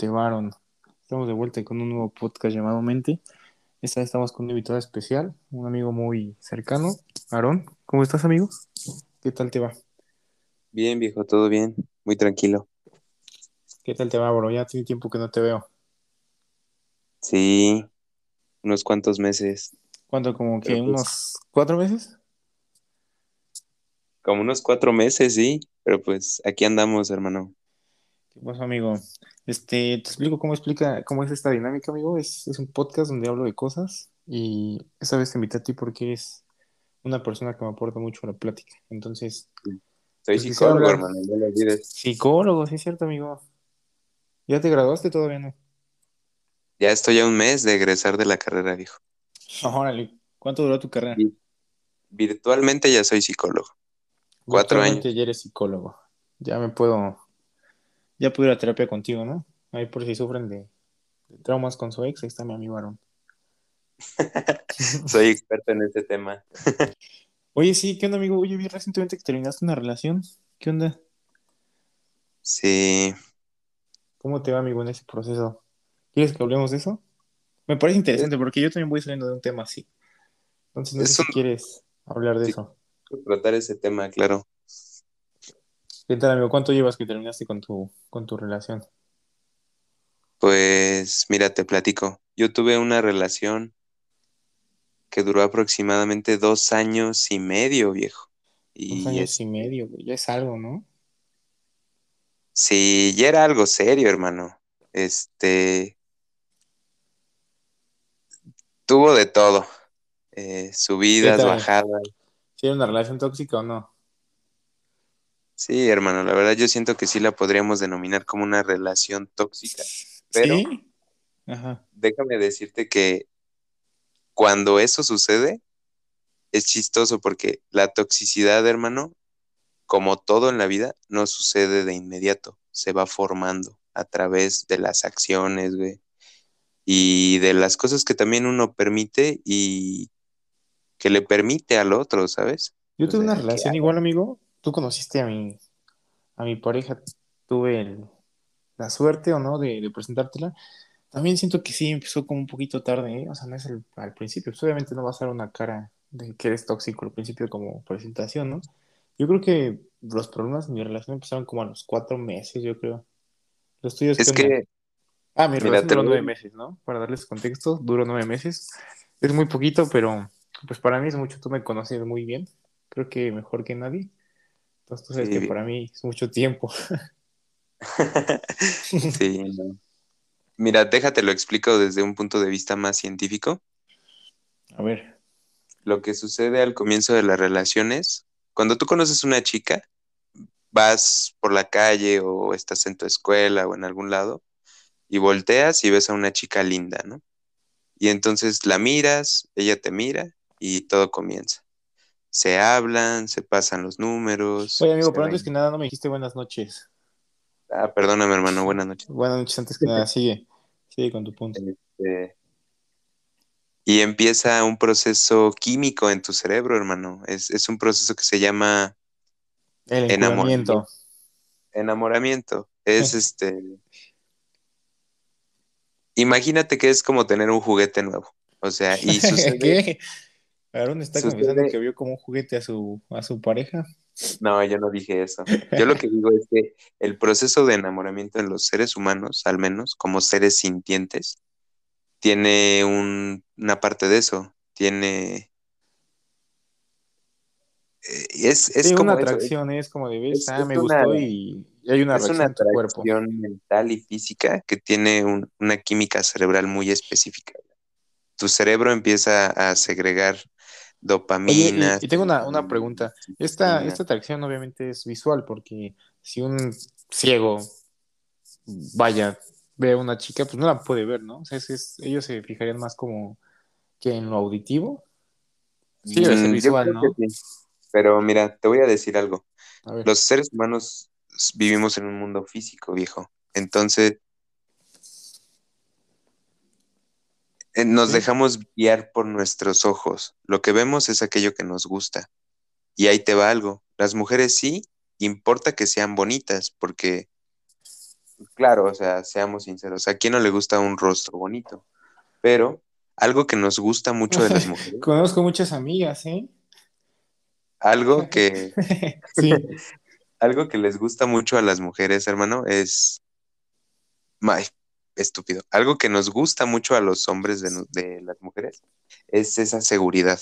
te varon? Estamos de vuelta con un nuevo podcast llamado Mente. Esta vez estamos con un invitado especial, un amigo muy cercano, Aarón. ¿Cómo estás, amigo? ¿Qué tal te va? Bien, viejo, todo bien, muy tranquilo. ¿Qué tal te va, bro? Ya tiene tiempo que no te veo. Sí, unos cuantos meses, ¿Cuánto? ¿Como que pues- unos cuatro meses? como unos cuatro meses, sí, pero pues aquí andamos, hermano. ¿Qué pasa, amigo? Este, te explico cómo explica, cómo es esta dinámica, amigo. Es, es un podcast donde hablo de cosas y esta vez te invité a ti porque eres una persona que me aporta mucho a la plática. Entonces, Soy Pues quisiera psicólogo, hablar- hermano, no lo olvides. psicólogo, sí es cierto, amigo. ¿Ya te graduaste todavía no? Ya estoy a un mes de egresar de la carrera, viejo. Órale, ¿cuánto duró tu carrera? Sí. Virtualmente ya soy psicólogo. cuatro Actualmente ya eres psicólogo. Ya me puedo, ya puedo ir a terapia contigo, ¿no? Ahí por si sufren de, de traumas con su ex, ahí está mi amigo Aaron. Soy experto en ese tema. Oye, sí, ¿qué onda, amigo? Oye, vi recientemente que terminaste una relación. ¿Qué onda? Sí, ¿Cómo te va, amigo, en ese proceso? ¿Quieres que hablemos de eso? Me parece interesante porque yo también voy saliendo de un tema así. Entonces, no Es sé si quieres hablar de Sí. eso. tratar ese tema, claro. ¿Qué tal, amigo? ¿Cuánto llevas que terminaste con tu, con tu relación? Pues mira, te platico. Yo tuve una relación que duró aproximadamente dos años y medio, viejo. Dos años es- y medio, güey. Ya es algo, ¿no? Sí, ya era algo serio, hermano. Este, tuvo de todo. Eh, subidas, bajadas. ¿Si era una relación tóxica o no? Sí, hermano, la verdad yo siento que sí la podríamos denominar como una relación tóxica. Pero ¿Sí? Ajá. déjame decirte que cuando eso sucede, es chistoso porque la toxicidad, hermano, como todo en la vida, no sucede de inmediato, se va formando a través de las acciones, güey, y de las cosas que también uno permite y que le permite al otro, ¿sabes? Yo tuve una sea, relación igual, amigo. Tú conociste a mi, a mi pareja. Tuve el- la suerte o no de, de presentártela. También siento que sí empezó como un poquito tarde, ¿eh? O sea, no es el- al principio. Pues obviamente no vas a dar una cara de que eres tóxico al principio como presentación, ¿no? Yo creo que los problemas en mi relación empezaron como a los cuatro meses, yo creo. Los tuyos, Es que, Ah, mi mira, relación duró nueve meses, ¿no? Para darles contexto, duró nueve meses. Es muy poquito, pero pues para mí es mucho. Tú me conoces muy bien. Creo que mejor que nadie. Entonces tú sabes Sí, que para mí es mucho tiempo. sí, no. Mira, déjate lo explico desde un punto de vista más científico. A ver, Lo que sucede al comienzo de las relaciones, cuando tú conoces una chica, vas por la calle o estás en tu escuela o en algún lado y volteas y ves a una chica linda, ¿no? Y entonces la miras, ella te mira y todo comienza. Se hablan, se pasan los números. oye amigo, pero antes ven- que nada no me dijiste buenas noches. Ah, perdóname, hermano, buenas noches. Buenas noches antes que nada, sigue. Sigue con tu punto. Este, y empieza un proceso químico en tu cerebro, hermano. Es, es un proceso que se llama El enamoramiento. enamoramiento. Es este. Imagínate que es como tener un juguete nuevo. O sea, y sucede. ¿Qué? Aaron está confesando que vio como un juguete a su, a su pareja. No, yo no dije eso. Yo lo que digo es que el proceso de enamoramiento en los seres humanos, al menos como seres sintientes, tiene un- una parte de eso. Tiene. eh, Es, es Sí, como una eso, es- atracción, es como de ves, es- ah, me una- gustó y, y hay una es una tu cuerpo. atracción mental y física que tiene un- una química cerebral muy específica. Tu cerebro empieza a segregar dopamina. y, y tengo una, una pregunta. Esta, esta atracción obviamente es visual, porque si un ciego, vaya, ve a una chica, pues no la puede ver, ¿no? O sea, es- es- ellos se fijarían más como que en lo auditivo. Sí, ser Mm, visual, ¿no? sí. Pero mira, te voy a decir algo. A. Los seres humanos vivimos en un mundo físico, viejo. Entonces, eh, nos Sí. dejamos guiar por nuestros ojos. Lo que vemos es aquello que nos gusta. Y ahí te va algo. Las mujeres sí, importa que sean bonitas, porque claro, o sea, seamos sinceros, ¿a quién no le gusta un rostro bonito? Pero algo que nos gusta mucho de las mujeres, Conozco muchas amigas, ¿eh? algo que, Sí. algo que les gusta mucho a las mujeres, hermano, es, ay, estúpido, algo que nos gusta mucho a los hombres de, las mujeres es esa seguridad.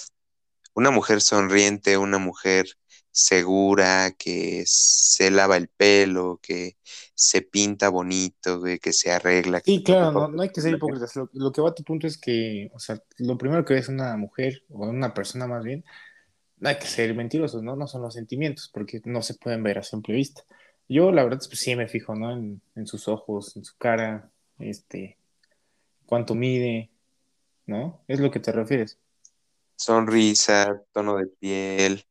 Una mujer sonriente, una mujer segura, que se lava el pelo, que se pinta bonito, que se arregla. Sí, claro, no, no hay que ser hipócritas. Lo, lo que va a tu punto es que, o sea, lo primero que ves una mujer o una persona más bien, no hay que ser mentirosos, ¿no? No son los sentimientos, porque no se pueden ver a simple vista. Yo, la verdad, pues sí me fijo, ¿no? En, en sus ojos, en su cara, este, cuánto mide, ¿no? Es lo que te refieres. sonrisa, tono de piel,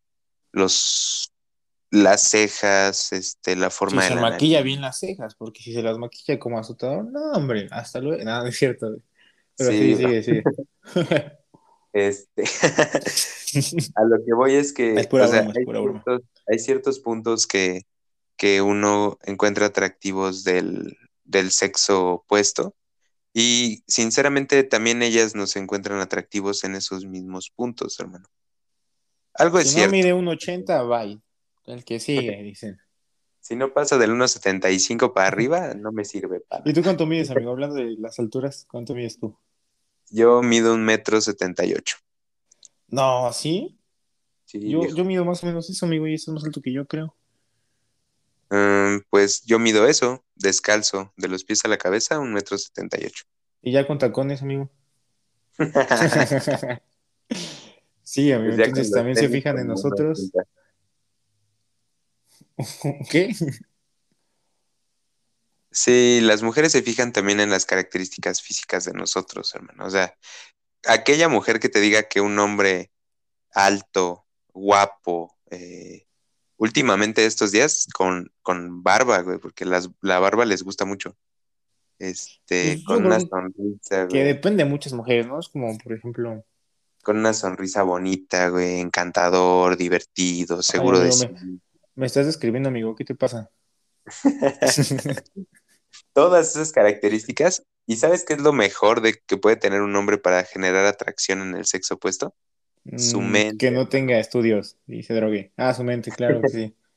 los, las cejas, este, la Si forma de se la maquilla nariz. bien las cejas, porque si se las maquilla como azotador, no, hombre, hasta luego. No, no es cierto. Pero Sí, sí, sigue, sigue. este, a lo que voy es que, Es pura o sea, broma, es hay pura broma. ciertos, hay ciertos puntos que, que uno encuentra atractivos del, del sexo opuesto y sinceramente también ellas nos encuentran atractivos en esos mismos puntos, hermano. Algo es Si no cierto. mide un 80, bye. El que sigue, dicen. Si no pasa del 1.75 para arriba, no me sirve para ¿Y tú cuánto mides, amigo? Hablando de las alturas, ¿cuánto mides tú? Yo mido un metro setenta y ocho. No, ¿sí? Sí, Yo, yo mido más o menos eso, amigo, y estás más alto que yo, creo. Mm, pues yo mido eso, descalzo, de los pies a la cabeza, un metro setenta y ocho. Y ya con tacones, amigo. sí, amigo, Pues entonces también se fijan en nosotros. 1.80. ¿Qué? Sí, las mujeres se fijan también en las características físicas de nosotros, hermano. O sea, aquella mujer que te diga que un hombre alto, guapo, eh, últimamente estos días con, con barba, güey, porque las, la barba les gusta mucho. Este, con una sonrisa, Que güey, depende de muchas mujeres, ¿no? Es como, por ejemplo, con una sonrisa bonita, güey, encantador, divertido, seguro de amigo, sí. me- me estás describiendo, amigo, ¿qué te pasa? Todas esas características. ¿Y sabes qué es lo mejor de que puede tener un hombre para generar atracción en el sexo opuesto? Su Mm, mente. Que no tenga estudios y se drogue. Ah, su mente, claro que sí.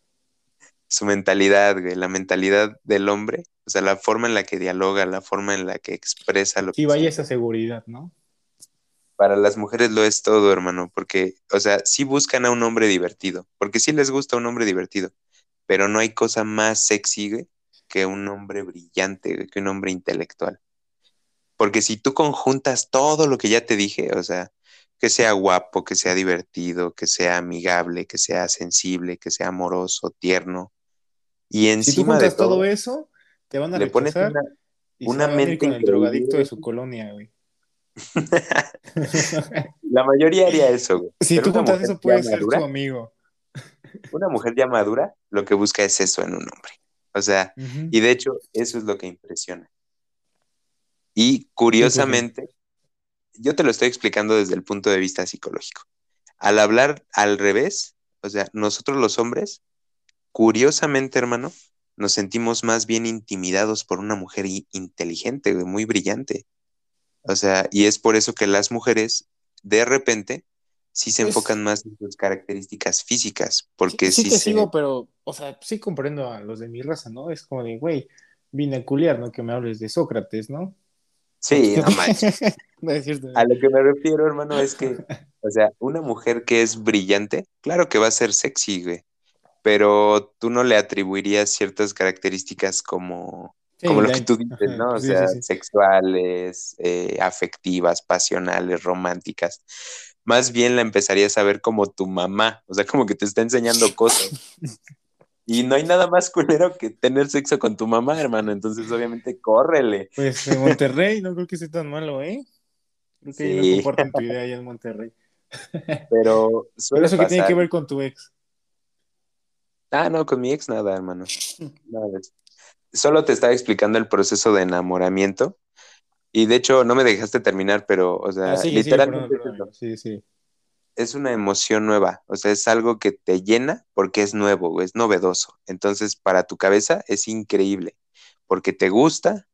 Su mentalidad, güey, la mentalidad del hombre, o sea, la forma en la que dialoga, la forma en la que expresa lo Sí, que vaya siente. esa seguridad, ¿no? Para las mujeres lo es todo, hermano, porque, o sea, sí buscan a un hombre divertido, porque sí les gusta un hombre divertido, pero no hay cosa más sexy, güey, que un hombre brillante, güey, que un hombre intelectual. Porque si tú conjuntas todo lo que ya te dije, o sea, que sea guapo, que sea divertido, que sea amigable, que sea sensible, que sea amoroso, tierno, y Si tú encima de todo todo, eso, te van a le pones una, y se una venir mente con el drogadicto de su colonia, güey. La mayoría haría eso, güey. Si Pero tú juntas eso, ya puede ser madura, tu amigo. una mujer ya madura, lo que busca es eso en un hombre. O sea, y de hecho, eso es lo que impresiona. Y curiosamente, yo te lo estoy explicando desde el punto de vista psicológico. Al hablar al revés, o sea, nosotros los hombres, curiosamente, hermano, nos sentimos más bien intimidados por una mujer inteligente, muy brillante. O sea, y es por eso que las mujeres, de repente, sí se enfocan más en sus características físicas, sí, porque sí sí te se... sigo, pero, o sea, sí comprendo a los de mi raza, ¿no? Es como de, güey, vine a culiar, ¿no? Que me hables de Sócrates, ¿no? Sí, no manches. No es cierto. A lo que me refiero, hermano, es que, o sea, una mujer que es brillante, claro que va a ser sexy, güey, pero tú no le atribuirías ciertas características como, Sí, como lo que tú dices, ajá, ¿no? O sí, sea, sí. sexuales, eh, afectivas, pasionales, románticas. Más bien la empezarías a ver como tu mamá, o sea, como que te está enseñando cosas. Y no hay nada más culero que tener sexo con tu mamá, hermano, entonces obviamente córrele. Pues en Monterrey no creo que sea tan malo, ¿eh? Creo que ahí no Sí. comparten tu idea allá en Monterrey. Pero Pero suele eso que tiene pasar. que ver con tu ex. Ah, no, con mi ex nada, hermano. Nada de eso. Solo te estaba explicando el proceso de enamoramiento. Y de hecho, no me dejaste terminar, pero, o sea, Ah, perdón, literalmente perdón, amigo. Sí, sí. Es una emoción nueva. O sea, es algo que te llena porque es nuevo, es novedoso. Entonces, para tu cabeza es increíble. porque te gusta,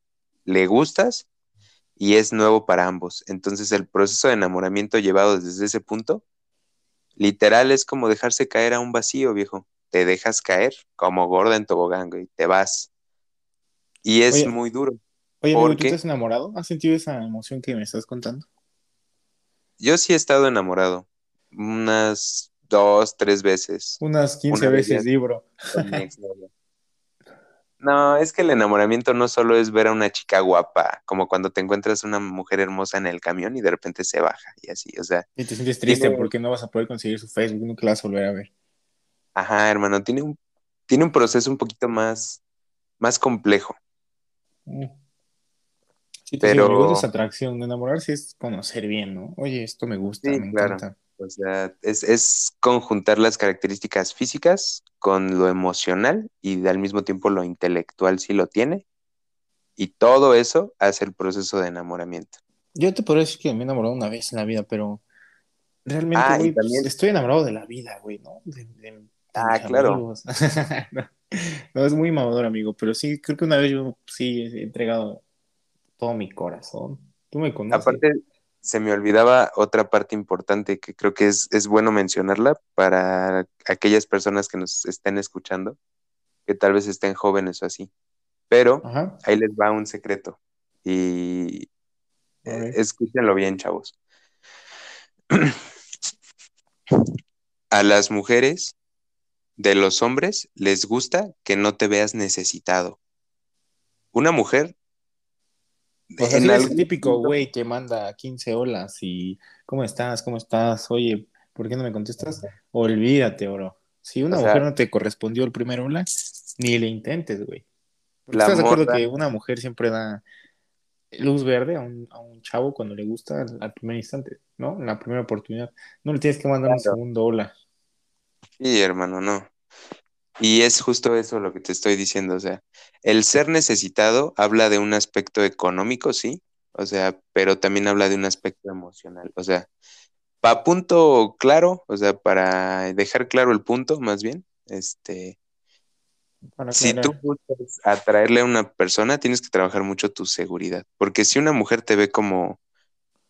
le gustas y es nuevo para ambos. Entonces el proceso de enamoramiento llevado desde ese punto, literal es como dejarse caer a un vacío, viejo. Te dejas caer como gorda en tobogán, y te vas. Y es Oye, muy duro. Oye, ¿tú Porque- te has enamorado? ¿Has sentido esa emoción que me estás contando? Yo sí he estado enamorado unas dos, tres veces Unas 15 Una de veces, libro. No, es que el enamoramiento no solo es ver a una chica guapa, como cuando te encuentras una mujer hermosa en el camión y de repente se baja y así, o sea, Y te sientes triste Tiene- porque no vas a poder conseguir su Facebook, nunca la vas a volver a ver. ajá, hermano, tiene un, tiene un proceso un poquito más, más complejo. Mm. Sí, Pero- me gusta esa atracción. Enamorarse es conocer bien, ¿no? Oye, esto me gusta, Sí, me claro. encanta. O sea, es, es conjuntar las características físicas con lo emocional y al mismo tiempo lo intelectual si lo tiene. Y todo eso hace el proceso de enamoramiento. Yo te podría decir que me he enamorado una vez en la vida, pero realmente, Ah, güey, pues, también- estoy enamorado de la vida, güey, ¿no? De, de- Ah, claro. no, es muy mamador, amigo, pero sí, creo que una vez yo sí he entregado todo mi corazón. Tú me conoces. Aparte, se me olvidaba otra parte importante que creo que es, es bueno mencionarla para aquellas personas que nos estén escuchando, que tal vez estén jóvenes o así. Pero Ajá. ahí les va un secreto. Y eh, escúchenlo bien, chavos. A las mujeres de los hombres les gusta que no te veas necesitado. Una mujer En eres el típico güey que manda 15 olas y ¿cómo estás? ¿Cómo estás? Oye, ¿por qué no me contestas? Olvídate, bro. Si una O sea- mujer no te correspondió el primer hola, ni le intentes, güey. ¿Estás de acuerdo que una mujer siempre da luz verde a un, a un chavo cuando le gusta al, al primer instante, ¿no? En la primera oportunidad. No le tienes que mandar un segundo hola. Sí, hermano, no. Y es justo eso lo que te estoy diciendo, o sea, el ser necesitado habla de un aspecto económico, sí, o sea, pero también habla de un aspecto emocional, o sea, para punto claro, o sea, para dejar claro el punto, más bien, este, si tú buscas atraerle a una persona, tienes que trabajar mucho tu seguridad, porque si una mujer te ve como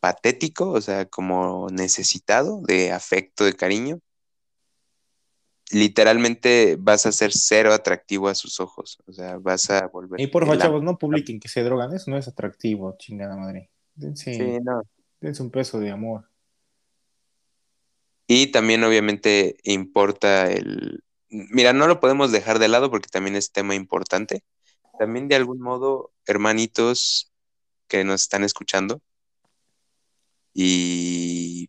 patético, o sea, como necesitado de afecto, de cariño, literalmente vas a ser cero atractivo a sus ojos, o sea, vas a volver. Y porfa, el chavos, no publiquen que se drogan, eso no es atractivo, chingada madre. Dense, Sí, no. dense un peso de amor. Y también obviamente importa el... Mira, no lo podemos dejar de lado porque también es tema importante. También de algún modo, hermanitos que nos están escuchando. Y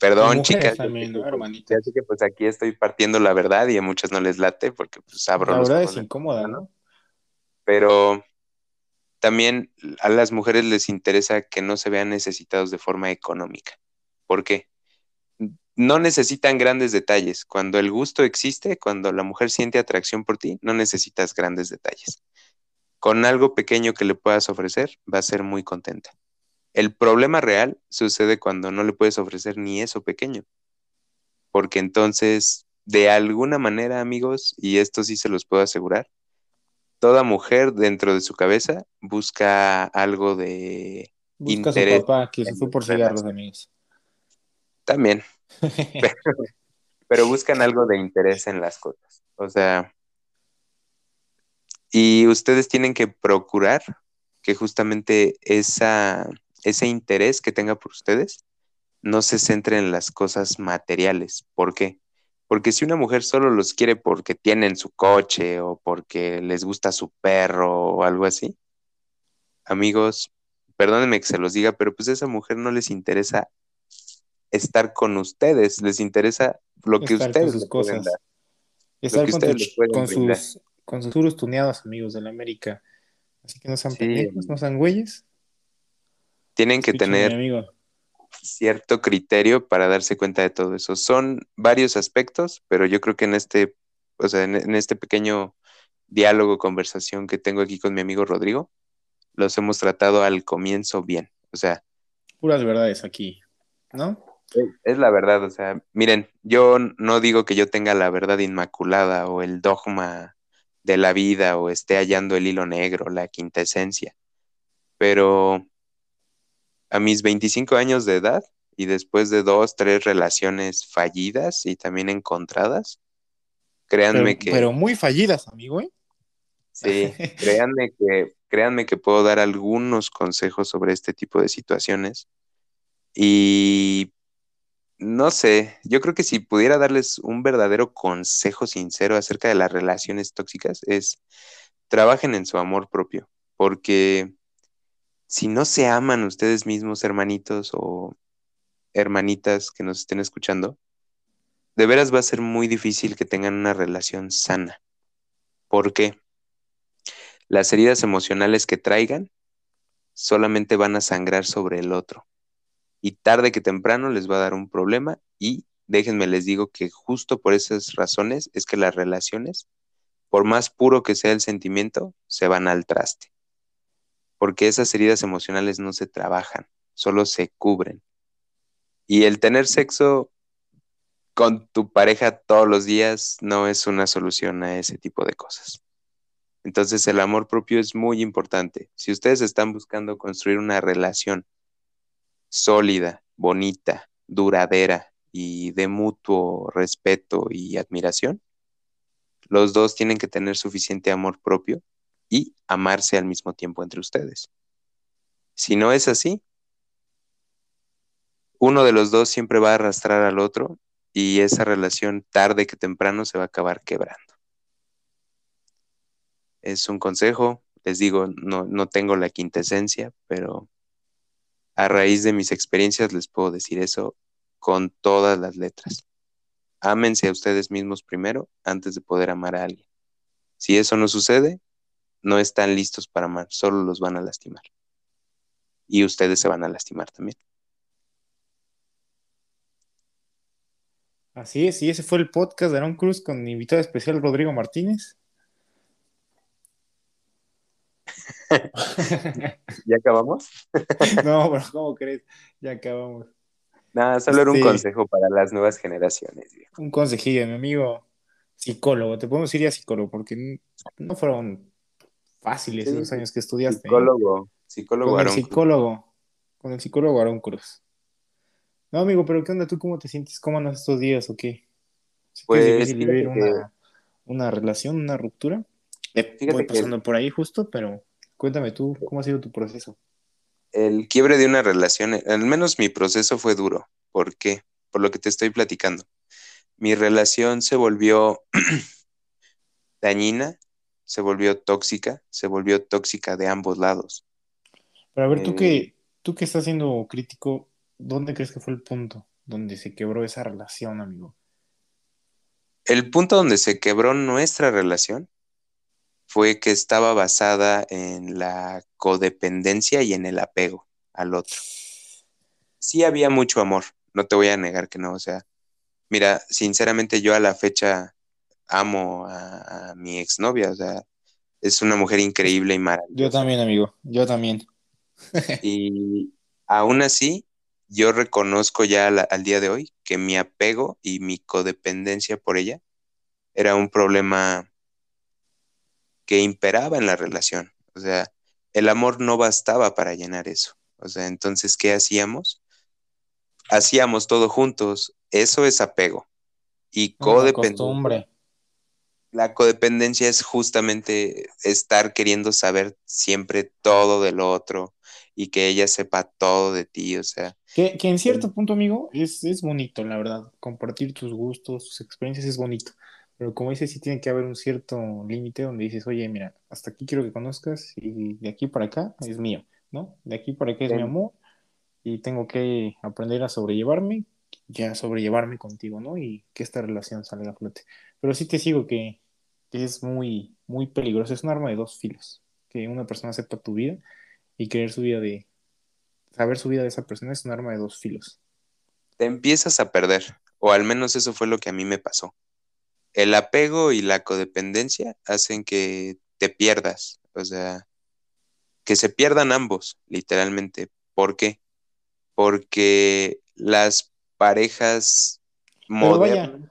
perdón, chicas, también, que, ¿no, pues, sé que pues aquí estoy partiendo la verdad y a muchas no les late porque pues abro La los verdad es incómoda. ¿no? pero también a las mujeres les interesa que no se vean necesitados de forma económica. ¿Por qué? No necesitan grandes detalles. Cuando el gusto existe, cuando la mujer siente atracción por ti, no necesitas grandes detalles. Con algo pequeño que le puedas ofrecer, va a ser muy contenta. El problema real sucede cuando no le puedes ofrecer ni eso pequeño. Porque entonces, de alguna manera, amigos, y esto sí se los puedo asegurar, toda mujer dentro de su cabeza busca algo de Busca a su interés papá que se fue por cigarros, amigos. también, pero buscan algo de interés en las cosas. O sea, y ustedes tienen que procurar que justamente esa, ese interés que tenga por ustedes no se centre en las cosas materiales. ¿Por qué? Porque si una mujer solo los quiere porque tienen su coche o porque les gusta su perro o algo así, amigos, perdónenme que se los diga, pero pues a esa mujer no les interesa estar con ustedes, les interesa lo que Estar con ustedes sus cosas. dar. Estar que con, ustedes con sus con sus tuneados, amigos de la América. Así que no sean Sí, pendejos, no sean güeyes. Tienen que tener cierto criterio para darse cuenta de todo eso. Son varios aspectos, pero yo creo que en este, o sea, en, en este pequeño diálogo, conversación que tengo aquí con mi amigo Rodrigo, los hemos tratado al comienzo bien. O sea, Puras verdades aquí, ¿no? es, la verdad. O sea, miren, yo no digo que yo tenga la verdad inmaculada o el dogma de la vida o esté hallando el hilo negro, la quinta esencia. Pero a mis 25 años de edad y después de dos, tres relaciones fallidas y también encontradas, créanme que... Pero muy fallidas, amigo, ¿eh? Sí, créanme que, créanme que puedo dar algunos consejos sobre este tipo de situaciones. Y no sé, yo creo que si pudiera darles un verdadero consejo sincero acerca de las relaciones tóxicas es trabajen en su amor propio, porque si no se aman ustedes mismos, hermanitos o hermanitas que nos estén escuchando, de veras va a ser muy difícil que tengan una relación sana. ¿Por qué? Las heridas emocionales que traigan solamente van a sangrar sobre el otro y tarde que temprano les va a dar un problema y déjenme les digo que justo por esas razones es que las relaciones, por más puro que sea el sentimiento, se van al traste. Porque esas heridas emocionales no se trabajan, solo se cubren. Y el tener sexo con tu pareja todos los días no es una solución a ese tipo de cosas. Entonces el amor propio es muy importante. Si ustedes están buscando construir una relación sólida, bonita, duradera y de mutuo respeto y admiración, los dos tienen que tener suficiente amor propio y amarse al mismo tiempo entre ustedes. Si no es así, uno de los dos siempre va a arrastrar al otro y esa relación tarde que temprano se va a acabar quebrando. Es un consejo, les digo, no, no tengo la quintesencia, pero a raíz de mis experiencias les puedo decir eso con todas las letras. Ámense a ustedes mismos primero antes de poder amar a alguien. Si eso no sucede, no están listos para amar, solo los van a lastimar. Y ustedes se van a lastimar también. Así es, y ese fue el podcast de Aaron Cruz con invitado especial Rodrigo Martínez. ¿Ya acabamos? no, pero ¿cómo crees? Ya acabamos. Nada, solo era un este, consejo para las nuevas generaciones. Un consejillo, mi amigo psicólogo. Te podemos ir a psicólogo porque no fueron fáciles esos años que estudiaste. ¿eh? Psicólogo, psicólogo Con el psicólogo, con el psicólogo Aaron Cruz. No, amigo, pero ¿qué onda? ¿Tú cómo te sientes? ¿Cómo andas estos días o qué? pues, es difícil vivir una, una, relación, una ruptura. Eh, voy pasando por ahí justo, pero Cuéntame tú, ¿cómo ha sido tu proceso? El quiebre de una relación, al menos mi proceso fue duro. ¿Por qué? Por lo que te estoy platicando. Mi relación se volvió dañina, se volvió tóxica, se volvió tóxica de ambos lados. Pero a ver, tú que eh, tú que estás siendo crítico, ¿dónde crees que fue el punto donde se quebró esa relación, amigo? El punto donde se quebró nuestra relación fue que estaba basada en la codependencia y en el apego al otro. Sí había mucho amor, no te voy a negar que no, o sea, mira, sinceramente yo a la fecha amo a, mi exnovia, o sea, es una mujer increíble y maravillosa. Yo también, amigo, yo también. y aún así, yo reconozco ya al día de hoy que mi apego y mi codependencia por ella era un problema que imperaba en la relación. O sea, el amor no bastaba para llenar eso. O sea, entonces, ¿qué hacíamos? Hacíamos todo juntos. Eso es apego. Y codependencia. La codependencia es justamente estar queriendo saber siempre todo del otro y que ella sepa todo de ti, o sea. Que, que en cierto punto, amigo, es, es bonito, la verdad. Compartir tus gustos, tus experiencias es bonito. Pero como dices, sí tiene que haber un cierto límite donde dices, oye, mira, hasta aquí quiero que conozcas y de aquí para acá es mío, ¿no? De aquí para acá es mi amor y tengo que aprender a sobrellevarme, ya sobrellevarme contigo, ¿no? Y que esta relación salga a flote. Pero sí te sigo que, es muy, muy peligroso, es un arma de dos filos, que una persona sepa tu vida y querer su vida de, saber su vida de esa persona es un arma de dos filos. Te empiezas a perder, o al menos eso fue lo que a mí me pasó el apego y la codependencia hacen que te pierdas, o sea, que se pierdan ambos, literalmente. ¿Por qué? Porque las parejas modernas...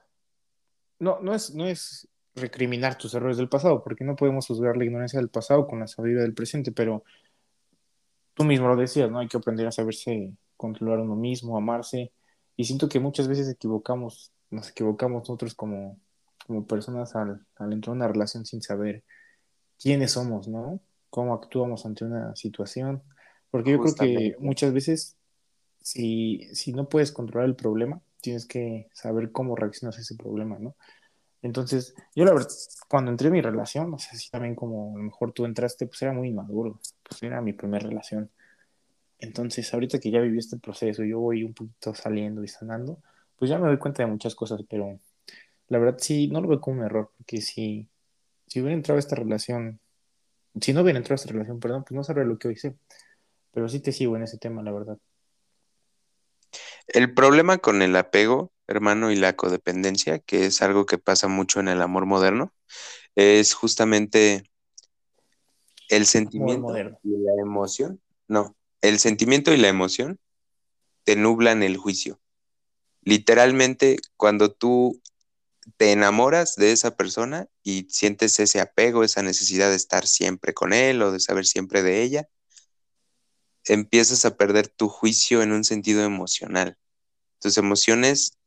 no, no es, no es recriminar tus errores del pasado, porque no podemos juzgar la ignorancia del pasado con la sabiduría del presente, pero tú mismo lo decías, ¿no? Hay que aprender a saberse controlar a uno mismo, amarse, y siento que muchas veces equivocamos, nos equivocamos nosotros como, como personas al, al entrar en una relación sin saber quiénes somos, ¿no? Cómo actuamos ante una situación, porque yo creo que muchas veces si, si no puedes controlar el problema, tienes que saber cómo reaccionas a ese problema, ¿no? Entonces, yo la verdad, cuando entré en mi relación, no sé si también como a lo mejor tú entraste, pues era muy inmaduro, pues era mi primera relación. Entonces, ahorita que ya viví este proceso, yo voy un poquito saliendo y sanando, pues ya me doy cuenta de muchas cosas, pero la verdad sí, no lo veo como un error, porque si, si hubiera entrado a esta relación, si no hubiera entrado a esta relación, perdón, pues no sabría lo que hoy sé, pero sí te sigo en ese tema, la verdad. El problema con el apego, hermano, y la codependencia, que es algo que pasa mucho en el amor moderno, es justamente el sentimiento y la emoción. No, el sentimiento y la emoción te nublan el juicio. Literalmente, cuando tú te enamoras de esa persona y sientes ese apego, esa necesidad de estar siempre con él o de saber siempre de ella, empiezas a perder tu juicio en un sentido emocional. Tus emociones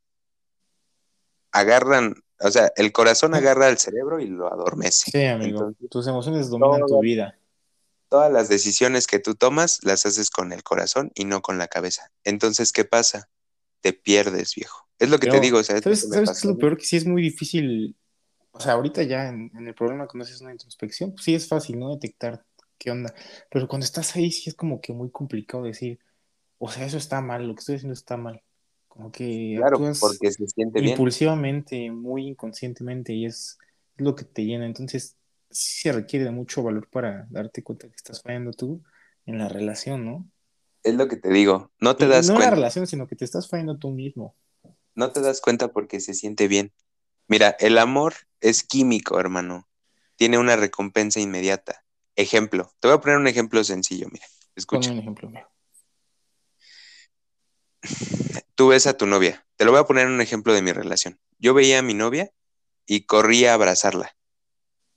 agarran, o sea, el corazón agarra al cerebro y lo adormece. Sí, amigo. Tus emociones dominan tu vida. Todas las decisiones que tú tomas las haces con el corazón y no con la cabeza. Entonces, ¿qué pasa? Te pierdes, viejo. Es lo que te digo. O sea, ¿Sabes, qué es lo peor? Que sí es muy difícil. O sea, ahorita ya en, el problema cuando haces una introspección, pues sí es fácil, ¿no? Detectar qué onda. Pero cuando estás ahí sí es como que muy complicado decir, o sea, eso está mal, lo que estoy haciendo está mal. Como que claro, porque se siente impulsivamente, muy inconscientemente y es, lo que te llena. Entonces, sí se requiere de mucho valor para darte cuenta que estás fallando tú en la relación, ¿no? Es lo que te digo, no te das cuenta. No en la relación, sino que te estás fallando tú mismo. No te das cuenta porque se siente bien. Mira, el amor es químico, hermano. Tiene una recompensa inmediata. Ejemplo, te voy a poner un ejemplo sencillo, mira. Escucha. un ejemplo, mira tú ves a tu novia. Te lo voy a poner un ejemplo de mi relación. Yo veía a mi novia y corría a abrazarla.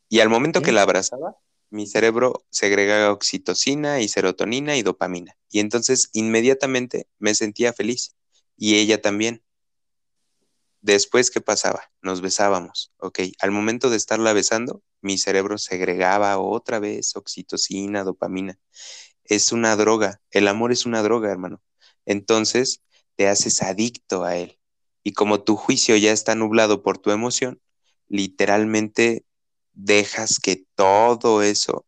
Y al momento que la abrazaba, mi cerebro segregaba oxitocina y serotonina y dopamina. Y entonces inmediatamente me sentía feliz. Y ella también. Después, ¿qué pasaba? Nos besábamos, ¿ok? Al momento de estarla besando, mi cerebro segregaba otra vez oxitocina, dopamina. Es una droga. El amor es una droga, hermano. Entonces, te haces adicto a él. Y como tu juicio ya está nublado por tu emoción, literalmente dejas que todo eso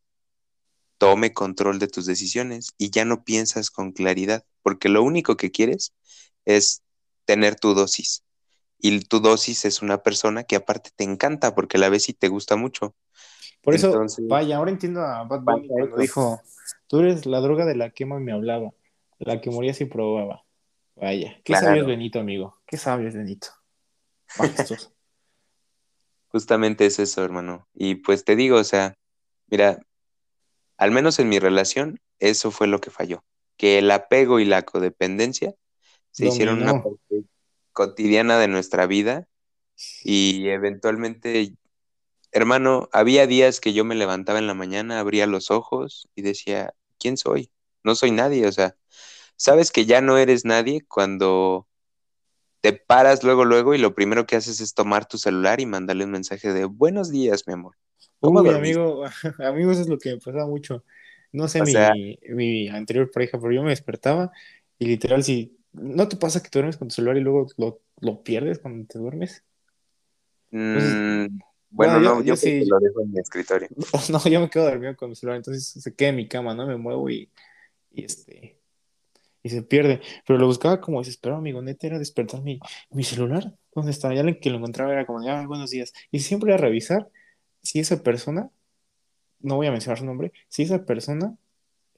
tome control de tus decisiones y ya no piensas con claridad, porque lo único que quieres es tener tu dosis. Y tu dosis es una persona que aparte te encanta porque la ves y te gusta mucho. Por eso, vaya, ahora entiendo a Bad Bunny cuando dijo, tú eres la droga de la que me hablaba, la que si probaba. Vaya, qué sabio es Benito, amigo. Qué sabio es Benito. Justamente es eso, hermano. Y pues te digo, o sea, mira, al menos en mi relación, eso fue lo que falló. Que el apego y la codependencia se hicieron una parte cotidiana de nuestra vida y eventualmente, hermano, había días que yo me levantaba en la mañana, abría los ojos y decía, ¿quién soy? No soy nadie, o sea, sabes que ya no eres nadie cuando te paras luego, luego y lo primero que haces es tomar tu celular y mandarle un mensaje de buenos días, mi amor. ¿Cómo Uy, amigo, amigo, eso es lo que me pasaba mucho. No sé mi, anterior pareja, pero yo me despertaba y literal, si no te pasa que duermes con tu celular y luego lo, pierdes cuando te duermes. Mm, bueno, no, yo, sí, lo dejo en mi escritorio. No, yo me quedo dormido con mi celular, entonces se queda en mi cama, ¿no? Me muevo y, y este y se pierde. Pero lo buscaba como desesperado, amigo. Neta era despertar mi, mi celular. ¿Dónde estaba? Ya que lo encontraba era como, ah, buenos días. Y siempre a revisar si esa persona, no voy a mencionar su nombre, si esa persona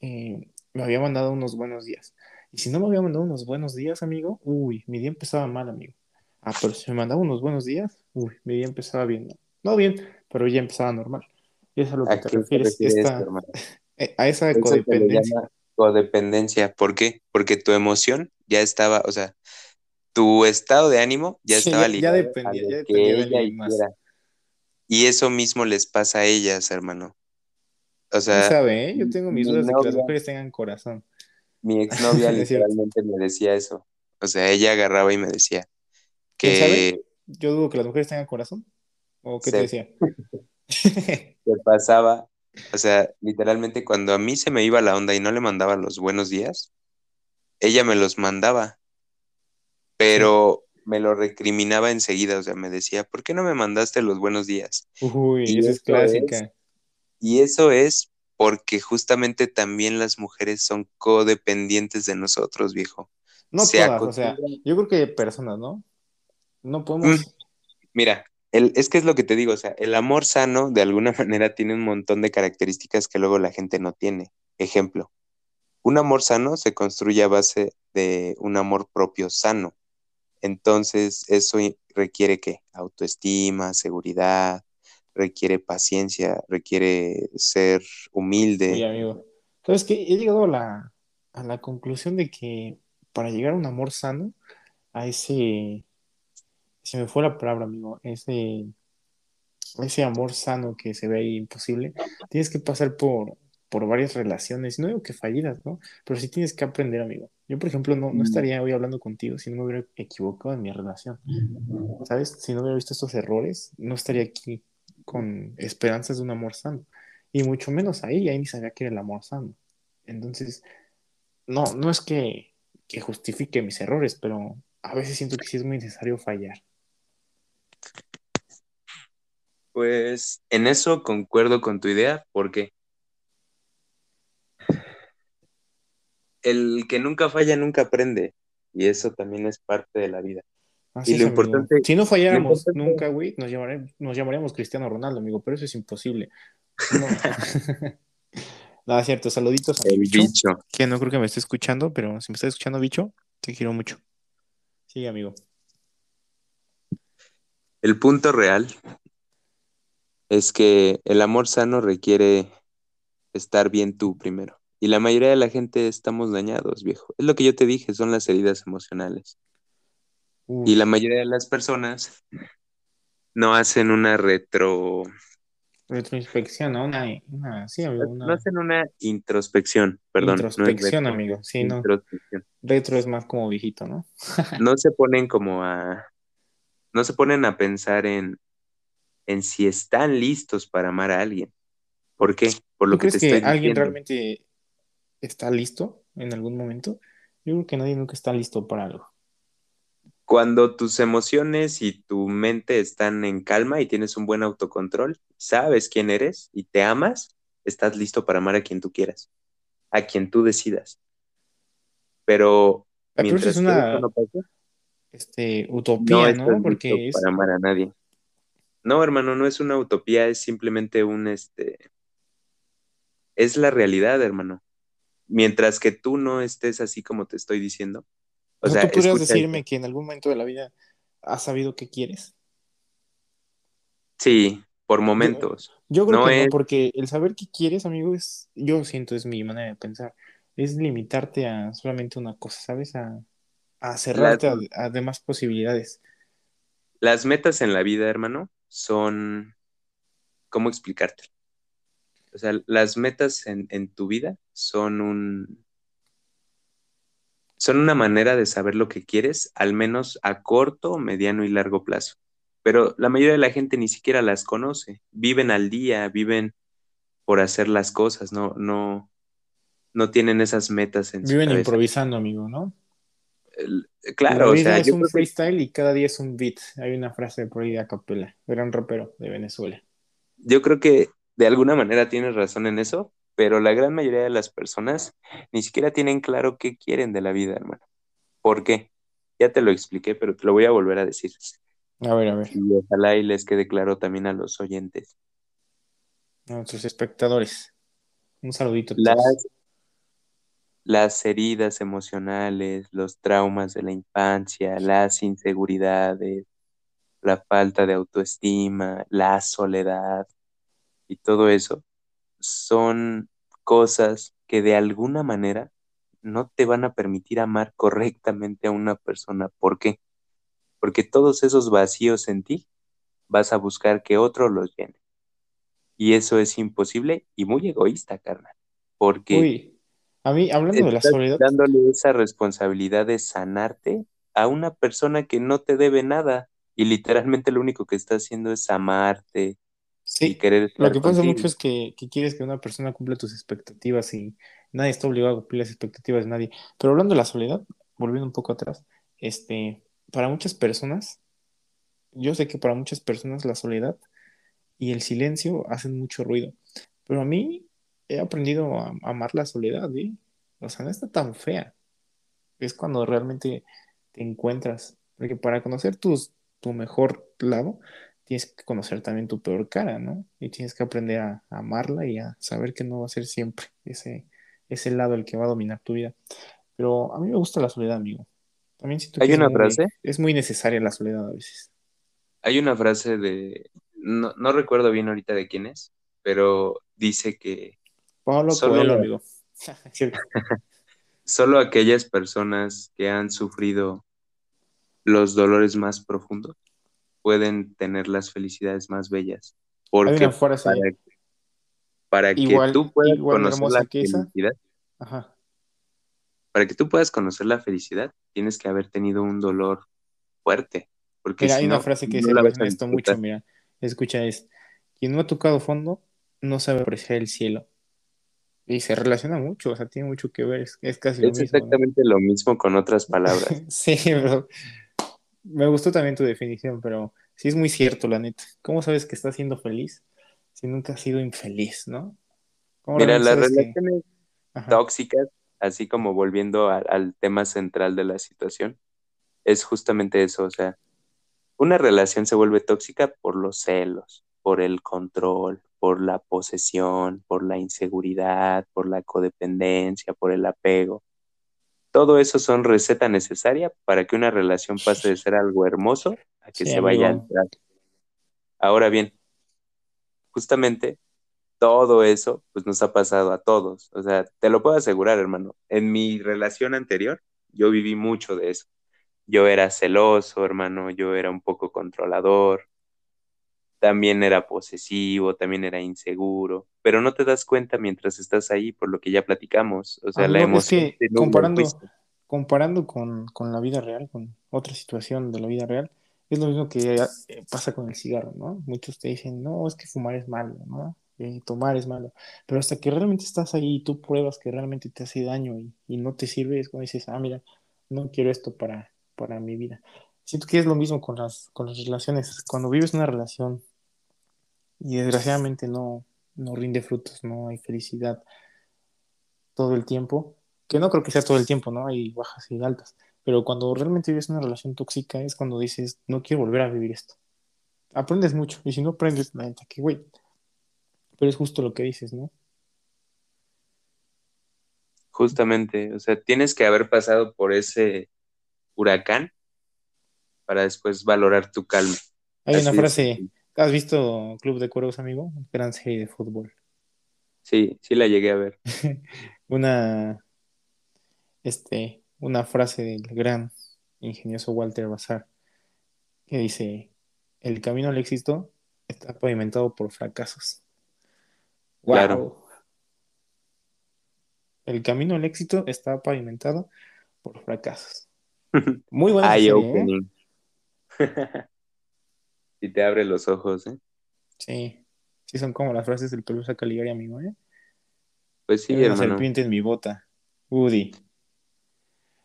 eh, me había mandado unos buenos días. Y si no me había mandado unos buenos días, amigo, uy, mi día empezaba mal, amigo. Ah, pero si me mandaba unos buenos días, uy, mi día empezaba bien. No bien, pero ya empezaba normal. Y eso es a lo que te refieres, a esa codependencia codependencia. ¿Por qué? Porque tu emoción ya estaba, o sea, tu estado de ánimo ya estaba ligado ya dependía, ya dependía de ella hiciera. Y eso mismo les pasa a ellas, hermano. O ¿Quién sea, sabe, eh? Yo tengo mis mi dudas de que las mujeres tengan corazón. Mi exnovia literalmente me decía eso. O sea, ella agarraba y me decía que Yo dudo que las mujeres tengan corazón. ¿O qué te decía? que pasaba, o sea, literalmente cuando a mí se me iba la onda y no le mandaba los buenos días, ella me los mandaba, pero me lo recriminaba enseguida, o sea, me decía, ¿por qué no me mandaste los buenos días? Uy, Y esa es eso clásica. Y eso es porque justamente también las mujeres son codependientes de nosotros, viejo. No Se todas, o sea, yo creo que personas, ¿no? No podemos. Mira, el, es que es lo que te digo, o sea, el amor sano de alguna manera tiene un montón de características que luego la gente no tiene. Ejemplo, un amor sano se construye a base de un amor propio sano. Entonces, eso requiere qué? Autoestima, seguridad, requiere paciencia, requiere ser humilde. Oye, amigo, ¿sabes qué? He llegado a la, a la conclusión de que para llegar a un amor sano, a ese, se me fue la palabra, amigo, ese, ese amor sano que se ve ahí imposible, tienes que pasar por, por varias relaciones, no digo que fallidas, ¿no? Pero sí tienes que aprender, amigo. Yo, por ejemplo, no, no estaría hoy hablando contigo si no me hubiera equivocado en mi relación, ¿sabes? Si no hubiera visto estos errores, no estaría aquí con esperanzas de un amor sano. Y mucho menos ahí, ahí ni sabía que era el amor sano. Entonces, no, no es que, que justifique mis errores, pero a veces siento que sí es muy necesario fallar. Pues en eso concuerdo con tu idea, porque el que nunca falla nunca aprende, y eso también es parte de la vida. Así Y lo es, importante- Si no falláramos importante- nunca, güey, nos, llamaré- nos llamaríamos Cristiano Ronaldo, amigo, pero eso es imposible. No, es cierto. Saluditos a El bicho, bicho. que no creo que me esté escuchando, pero si me está escuchando, bicho, te quiero mucho. Sí, amigo. El punto real es que el amor sano requiere estar bien tú primero. Y la mayoría de la gente estamos dañados, viejo. Es lo que yo te dije, son las heridas emocionales. Uf, Y la mayoría de las personas no hacen una retro, retroinspección, ¿no? Una, una- sí, amigo, no hacen una introspección, perdón. no introspección, retro, amigo. Sí, no. Retro es más como viejito, ¿no? No se ponen como a, no se ponen a pensar en, en si están listos para amar a alguien. ¿Por qué? Por lo ¿Tú que crees te que alguien diciendo. realmente está listo en algún momento? Yo creo que nadie nunca está listo para algo. Cuando tus emociones y tu mente están en calma y tienes un buen autocontrol, sabes quién eres y te amas, estás listo para amar a quien tú quieras, a quien tú decidas. Pero eso mientras es que una no pase, este, utopía, ¿no? Porque es, para amar a nadie. No, hermano, no es una utopía, es simplemente un, este, es la realidad, hermano. Mientras que tú no estés así como te estoy diciendo. O sea, tú podrías decirme que en algún momento de la vida has sabido qué quieres. Sí, por momentos. Yo creo No que no, es- porque el saber qué quieres, amigo, es, yo siento, es mi manera de pensar, es limitarte a solamente una cosa, ¿sabes? A, a cerrarte a, a demás posibilidades. Las metas en la vida, hermano, son, ¿cómo explicarte? O sea, las metas en, en tu vida son un, son una manera de saber lo que quieres, al menos a corto, mediano y largo plazo. Pero la mayoría de la gente ni siquiera las conoce. Viven al día, viven por hacer las cosas, no, no, no tienen esas metas en Viven improvisando, amigo, ¿no? La Claro, o vida sea, es yo un que freestyle y cada día es un beat. Hay una frase por ahí de acapella, gran rapero de Venezuela. yo creo que de alguna manera tienes razón en eso, pero la gran mayoría de las personas ni siquiera tienen claro qué quieren de la vida, hermano. ¿Por qué? Ya te lo expliqué, pero te lo voy a volver a decir. A ver, a ver, Y ojalá y les quede claro también a los oyentes. a nuestros espectadores. Un saludito. Las, las heridas emocionales, los traumas de la infancia, las inseguridades, la falta de autoestima, la soledad y todo eso son cosas que de alguna manera no te van a permitir amar correctamente a una persona. ¿Por qué? Porque todos esos vacíos en ti vas a buscar que otro los llene. Y eso es imposible y muy egoísta, carnal. Porque Uy, a mí, hablando de la soledad, dándole esa responsabilidad de sanarte a una persona que no te debe nada. Y literalmente lo único que está haciendo es amarte y sí, querer lo que pasa contigo. mucho es que, que quieres que una persona cumpla tus expectativas y nadie está obligado a cumplir las expectativas de nadie. Pero hablando de la soledad, volviendo un poco atrás, este, para muchas personas, yo sé que para muchas personas la soledad y el silencio hacen mucho ruido, pero a mí he aprendido a, a amar la soledad, ¿eh? O sea, no está tan fea. Es cuando realmente te encuentras. Porque para conocer tus, tu mejor lado, tienes que conocer también tu peor cara, ¿no? Y tienes que aprender a, a amarla y a saber que no va a ser siempre ese, ese lado el que va a dominar tu vida. Pero a mí me gusta la soledad, amigo. También siento que Hay es una muy, frase, es muy necesaria la soledad a veces. hay una frase de, no, no recuerdo bien ahorita de quién es, pero dice que Pablo solo, Coelho, amigo. Sí. solo aquellas personas que han sufrido los dolores más profundos pueden tener las felicidades más bellas. Porque frase para, para que tú puedas conocer la felicidad, Ajá. para que tú puedas conocer la felicidad, tienes que haber tenido un dolor fuerte. Porque Mira, si hay una frase que no se la vas relaciona a esto mucho, mira. Escucha, es, quien no ha tocado fondo no sabe apreciar el cielo. Y se relaciona mucho, o sea, tiene mucho que ver, es, es casi lo Es mismo, ¿no? exactamente lo mismo con otras palabras. Sí, pero me gustó también tu definición, pero sí es muy cierto, la neta. ¿Cómo sabes que estás siendo feliz si nunca has sido infeliz, no? ¿Cómo Mira, las que... relaciones tóxicas, así como volviendo a- al tema central de la situación, es justamente eso, o sea, una relación se vuelve tóxica por los celos, por el control, por la posesión, por la inseguridad, por la codependencia, por el apego. Todo eso son receta necesaria para que una relación pase de ser algo hermoso a que Sí, se vaya al. Ahora bien, justamente todo eso pues nos ha pasado a todos. O sea, te lo puedo asegurar, hermano. En mi relación anterior, yo viví mucho de eso. Yo era celoso, hermano, yo era un poco controlador, también era posesivo, también era inseguro, pero no te das cuenta mientras estás ahí por lo que ya platicamos. O sea, la Amigo, es emoción que nubla el comparando, comparando con, con la vida real, con otra situación de la vida real, es lo mismo que eh, pasa con el cigarro, ¿no? Muchos te dicen, no, es que fumar es malo, ¿no? Eh, tomar es malo. Pero hasta que realmente estás ahí y tú pruebas que realmente te hace daño y, y no te sirve, es cuando dices, ah, mira, no quiero esto para, para mi vida. Siento que es lo mismo con las, con las relaciones. Cuando vives una relación y desgraciadamente no, no rinde frutos, no hay felicidad todo el tiempo, que no creo que sea todo el tiempo, ¿no? Hay bajas y altas, pero cuando realmente vives una relación tóxica es cuando dices, no quiero volver a vivir esto. Aprendes mucho, y si no aprendes, la neta, que güey. Pero es justo lo que dices, ¿no? Justamente, o sea, tienes que haber pasado por ese huracán para después valorar tu calma. Hay Así una frase. ¿Has visto Club de Cuervos, amigo? Gran serie de fútbol. Sí, sí la llegué a ver. Una, este, una frase del gran ingenioso Walter Bazar que dice, el camino al éxito está pavimentado por fracasos. ¡Wow! Claro. El camino al éxito está pavimentado por fracasos. Muy buena Eye serie, ¿eh? Y te abre los ojos, ¿eh? Sí, sí son como las frases del Pelusa Caligari, amigo, ¿eh? Pues sí, Hay una hermano. serpiente en mi bota. Woody.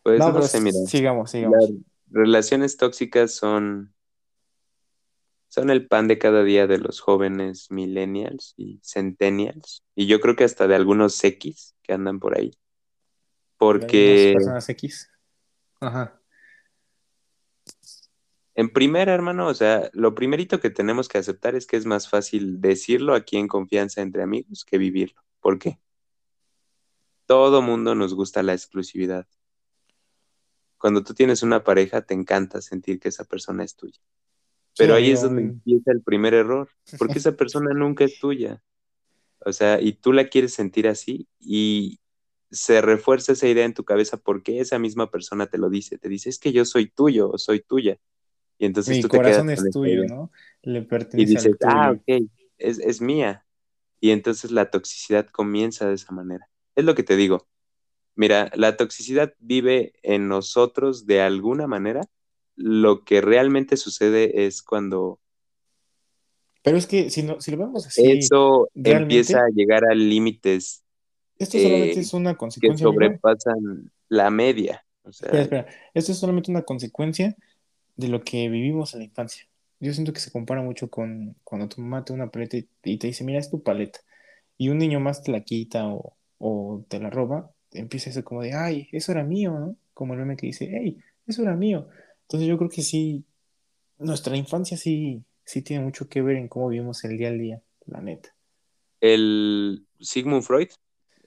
Pues no, no, sé, mira. sigamos, sigamos. Las relaciones tóxicas son, son el pan de cada día de los jóvenes millennials y centennials. Y yo creo que hasta de algunos X que andan por ahí. Porque personas X. Ajá. En primera, hermano, o sea, lo primerito que tenemos que aceptar es que es más fácil decirlo aquí en confianza entre amigos que vivirlo. ¿Por qué? Todo mundo nos gusta la exclusividad. Cuando tú tienes una pareja, te encanta sentir que esa persona es tuya. Pero Sí, ahí es donde empieza el primer error, porque esa persona nunca es tuya. O sea, y tú la quieres sentir así y se refuerza esa idea en tu cabeza porque esa misma persona te lo dice, te dice, es que yo soy tuyo o soy tuya. Y entonces Mi tú te corazón quedas es tuyo. ¿no? Le Y pertenece dices, al tuyo. ah, ok, es, es mía. Y entonces la toxicidad comienza de esa manera. Es lo que te digo. Mira, la toxicidad vive en nosotros de alguna manera. Lo que realmente sucede es cuando Pero es que si, no, si lo vemos así, eso empieza a llegar a límites esto solamente eh, es una que consecuencia, amigo. sobrepasan la media. O sea, Espera, espera. Esto es solamente una consecuencia de lo que vivimos en la infancia. Yo siento que se compara mucho con cuando tu mamá te una paleta y y te dice, mira, es tu paleta. Y un niño más te la quita o, o te la roba, empieza eso como de, ay, eso era mío, ¿no? Como el meme que dice, hey, eso era mío. Entonces yo creo que sí, nuestra infancia sí, sí tiene mucho que ver en cómo vivimos el día al día, la neta. el Sigmund Freud,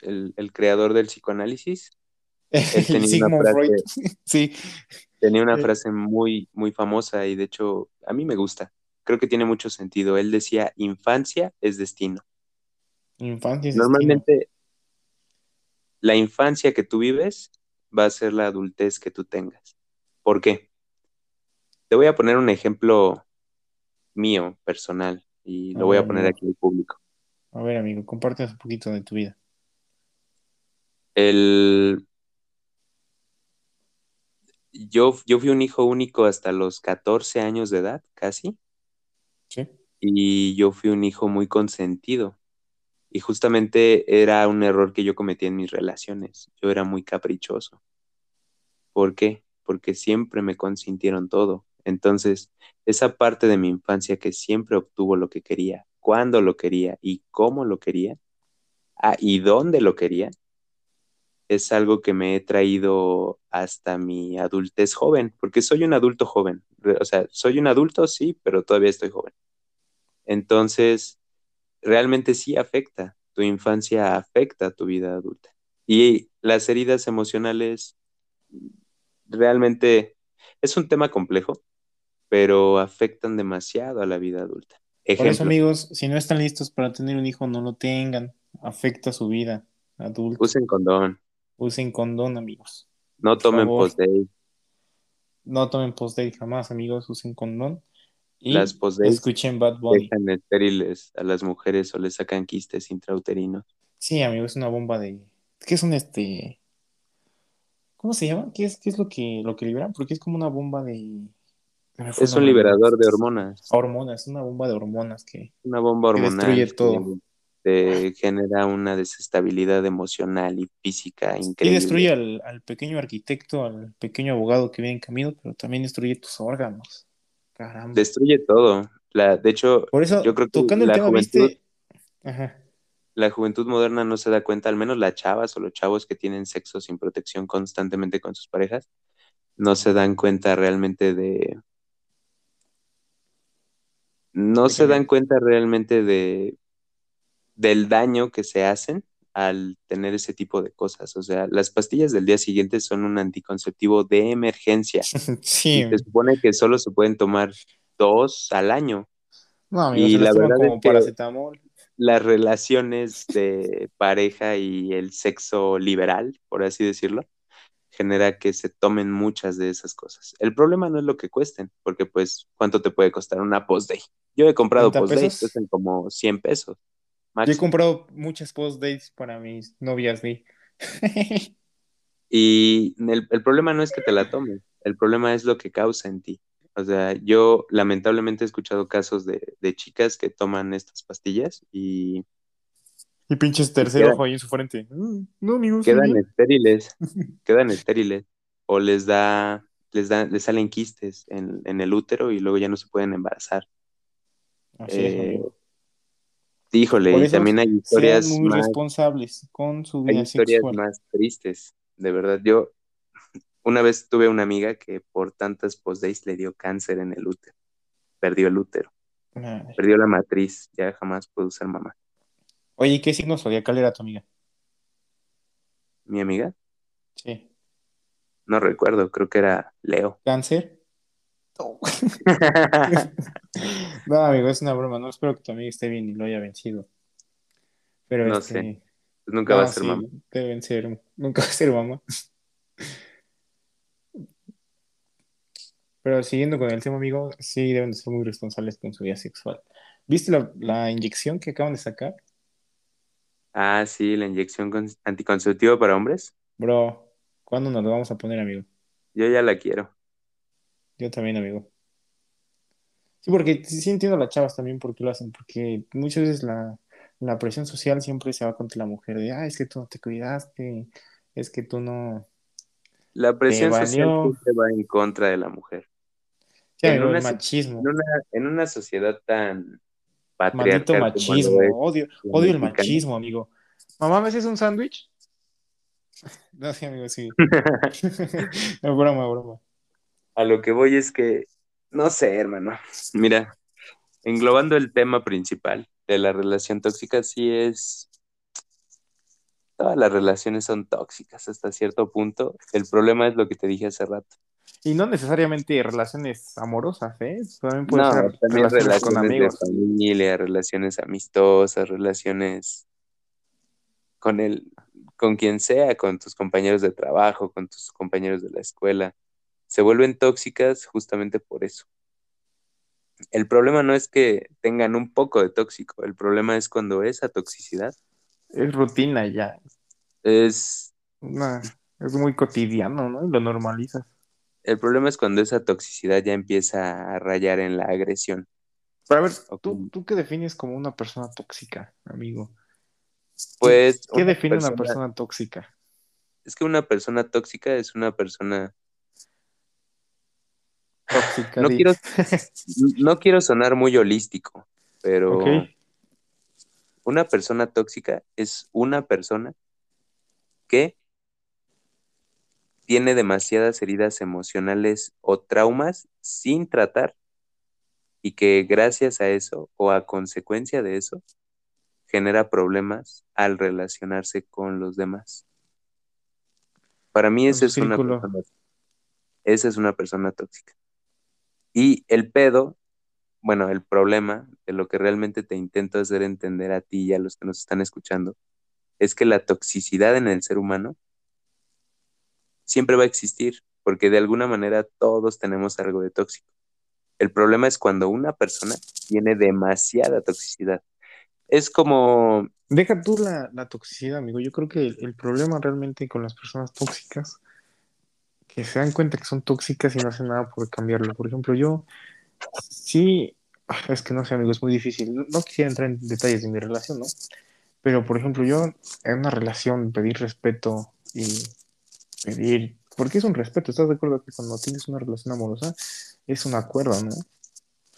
el, el creador del psicoanálisis, El Sigmund frase- Freud. Sí, tenía una frase muy, muy famosa y de hecho a mí me gusta. Creo que tiene mucho sentido. Él decía, infancia es destino. infancia es destino. Normalmente la infancia que tú vives va a ser la adultez que tú tengas. ¿Por qué? Te voy a poner un ejemplo mío, personal, y A lo voy a poner amigo. aquí en público. A ver, amigo, compártenos un poquito de tu vida. El... Yo, yo fui un hijo único hasta los 14 años de edad, casi, ¿Sí? y yo fui un hijo muy consentido. Y justamente era un error que yo cometí en mis relaciones. Yo era muy caprichoso. ¿Por qué? Porque siempre me consintieron todo. Entonces, esa parte de mi infancia que siempre obtuvo lo que quería, cuándo lo quería y cómo lo quería, ah, y dónde lo quería, es algo que me he traído hasta mi adultez joven, porque soy un adulto joven. O sea, soy un adulto, sí, pero todavía estoy joven. Entonces, realmente sí afecta. Tu infancia afecta a tu vida adulta. Y las heridas emocionales realmente es un tema complejo, pero afectan demasiado a la vida adulta. Por eso, Ejemplo, amigos, si no están listos para tener un hijo, no lo tengan. Afecta su vida adulta. usen condón, Usen condón, amigos. no tomen post-date. No tomen post-date jamás, amigos. Usen condón. Y Las escuchen Bad Bunny. dejan estériles a las mujeres o les sacan quistes intrauterinos. Sí, amigos, es una bomba de... ¿Qué es un este... ¿Cómo se llama? ¿Qué es, qué es lo que, lo que libera? Porque es como una bomba de... Es un liberador de hormonas, Hormonas, una bomba de hormonas que... una bomba Que hormonal destruye que todo. Te genera una desestabilidad emocional y física Y increíble. destruye al, al pequeño arquitecto, al pequeño abogado que viene en camino, pero también destruye tus órganos. Caramba. Destruye todo. La, de hecho, Por eso, yo creo que tocando el tema, juventud- viste... Ajá. la juventud moderna no se da cuenta, al menos las chavas o los chavos que tienen sexo sin protección constantemente con sus parejas, no se dan cuenta realmente de... No ¿De se dan cuenta realmente de del daño que se hacen al tener ese tipo de cosas. O sea, las pastillas del día siguiente son un anticonceptivo de emergencia. Sí. Y se supone que solo se pueden tomar dos al año. No, amigos, y la verdad como es que- paracetamol. las relaciones de pareja y el sexo liberal, por así decirlo, genera que se tomen muchas de esas cosas. El problema no es lo que cuesten, porque pues, ¿cuánto te puede costar una post-day? Yo he comprado 30 post-days, pesos. cuestan como 100 pesos. Yo he comprado muchas post-dates para mis novias gay. Y el, el problema no es que te la tomes, el problema es lo que causa en ti. O sea, yo lamentablemente he escuchado casos de, de chicas que toman estas pastillas y y pinches tercer ojo ahí en su frente. Mm, No, amigos. quedan estériles, quedan estériles, o les da, les da, les salen quistes en, en el útero y luego ya no se pueden embarazar. Así es, Eh, amigo. Híjole, y también hay Sean historias muy más, responsables con su hay vida historias sexual. más tristes, de verdad. Yo una vez tuve una amiga que por tantas post-days le dio cáncer en el útero, perdió el útero, Madre. perdió la matriz, ya jamás pudo ser mamá. Oye, ¿y ¿qué signo zodiacal era tu amiga? Mi amiga, Sí. no recuerdo, creo que era Leo. ¿Cáncer? No, amigo, es una broma. No espero que tu amiga esté bien y lo haya vencido. Pero No este... sé. Nunca va a ser sí, mamá. Deben ser. Nunca va a ser mamá. Pero siguiendo con el tema, amigo, sí deben de ser muy responsables con su vida sexual. ¿Viste la, la inyección que acaban de sacar? Ah, sí, la inyección con- anticonceptiva para hombres. Bro, ¿cuándo nos lo vamos a poner, amigo? Yo ya la quiero. Yo también, amigo. Sí, porque sí entiendo a las chavas también por qué lo hacen, porque muchas veces la, la presión social siempre se va contra la mujer, de, ah, es que tú no te cuidaste, es que tú no La te presión social siempre va en contra de la mujer. Sí, En una, el machismo, en una, en una sociedad tan maldito patriarcal lo machismo, es odio, odio el machismo, amigo. Mamá, ¿me haces un sándwich? No, sí, amigo, sí. No, broma, broma. A lo que voy es que, no sé, hermano. Mira, englobando el tema principal de la relación tóxica, sí es, todas las relaciones son tóxicas hasta cierto punto. El problema es lo que te dije hace rato. Y no necesariamente relaciones amorosas, ¿eh? También puede No, ser también relaciones con relaciones de amigos. familia, relaciones amistosas, relaciones con el, con quien sea, con tus compañeros de trabajo, con tus compañeros de la escuela. Se vuelven tóxicas justamente por eso. El problema no es que tengan un poco de tóxico, el problema es cuando esa toxicidad Es rutina ya. es, Una, es muy cotidiano, ¿no? Y lo normalizas. el problema es cuando esa toxicidad ya empieza a rayar en la agresión. Pero a ver. ¿tú, ¿tú qué defines como una persona tóxica, amigo? Pues ¿Qué una define una persona tóxica? es que una persona tóxica es una persona, Tóxica, no quiero, no quiero sonar muy holístico, pero una persona tóxica es una persona que tiene demasiadas heridas emocionales o traumas sin tratar y que gracias a eso o a consecuencia de eso genera problemas al relacionarse con los demás. Para mí esa es una persona, esa es una persona tóxica. Y el pedo, bueno, el problema de lo que realmente te intento hacer entender a ti y a los que nos están escuchando es que la toxicidad en el ser humano siempre va a existir, porque de alguna manera todos tenemos algo de tóxico. El problema es cuando una persona tiene demasiada toxicidad. Es como, Deja tú la, la toxicidad, amigo. Yo creo que el, el problema realmente con las personas tóxicas, que se dan cuenta que son tóxicas y no hacen nada por cambiarlo. Por ejemplo, yo sí, es que no sé, amigo, es muy difícil. No, quisiera entrar en detalles de mi relación, ¿no? Pero, por ejemplo, yo en una relación pedir respeto y pedir, porque es un respeto, ¿estás de acuerdo que cuando tienes una relación amorosa es un acuerdo, ¿no?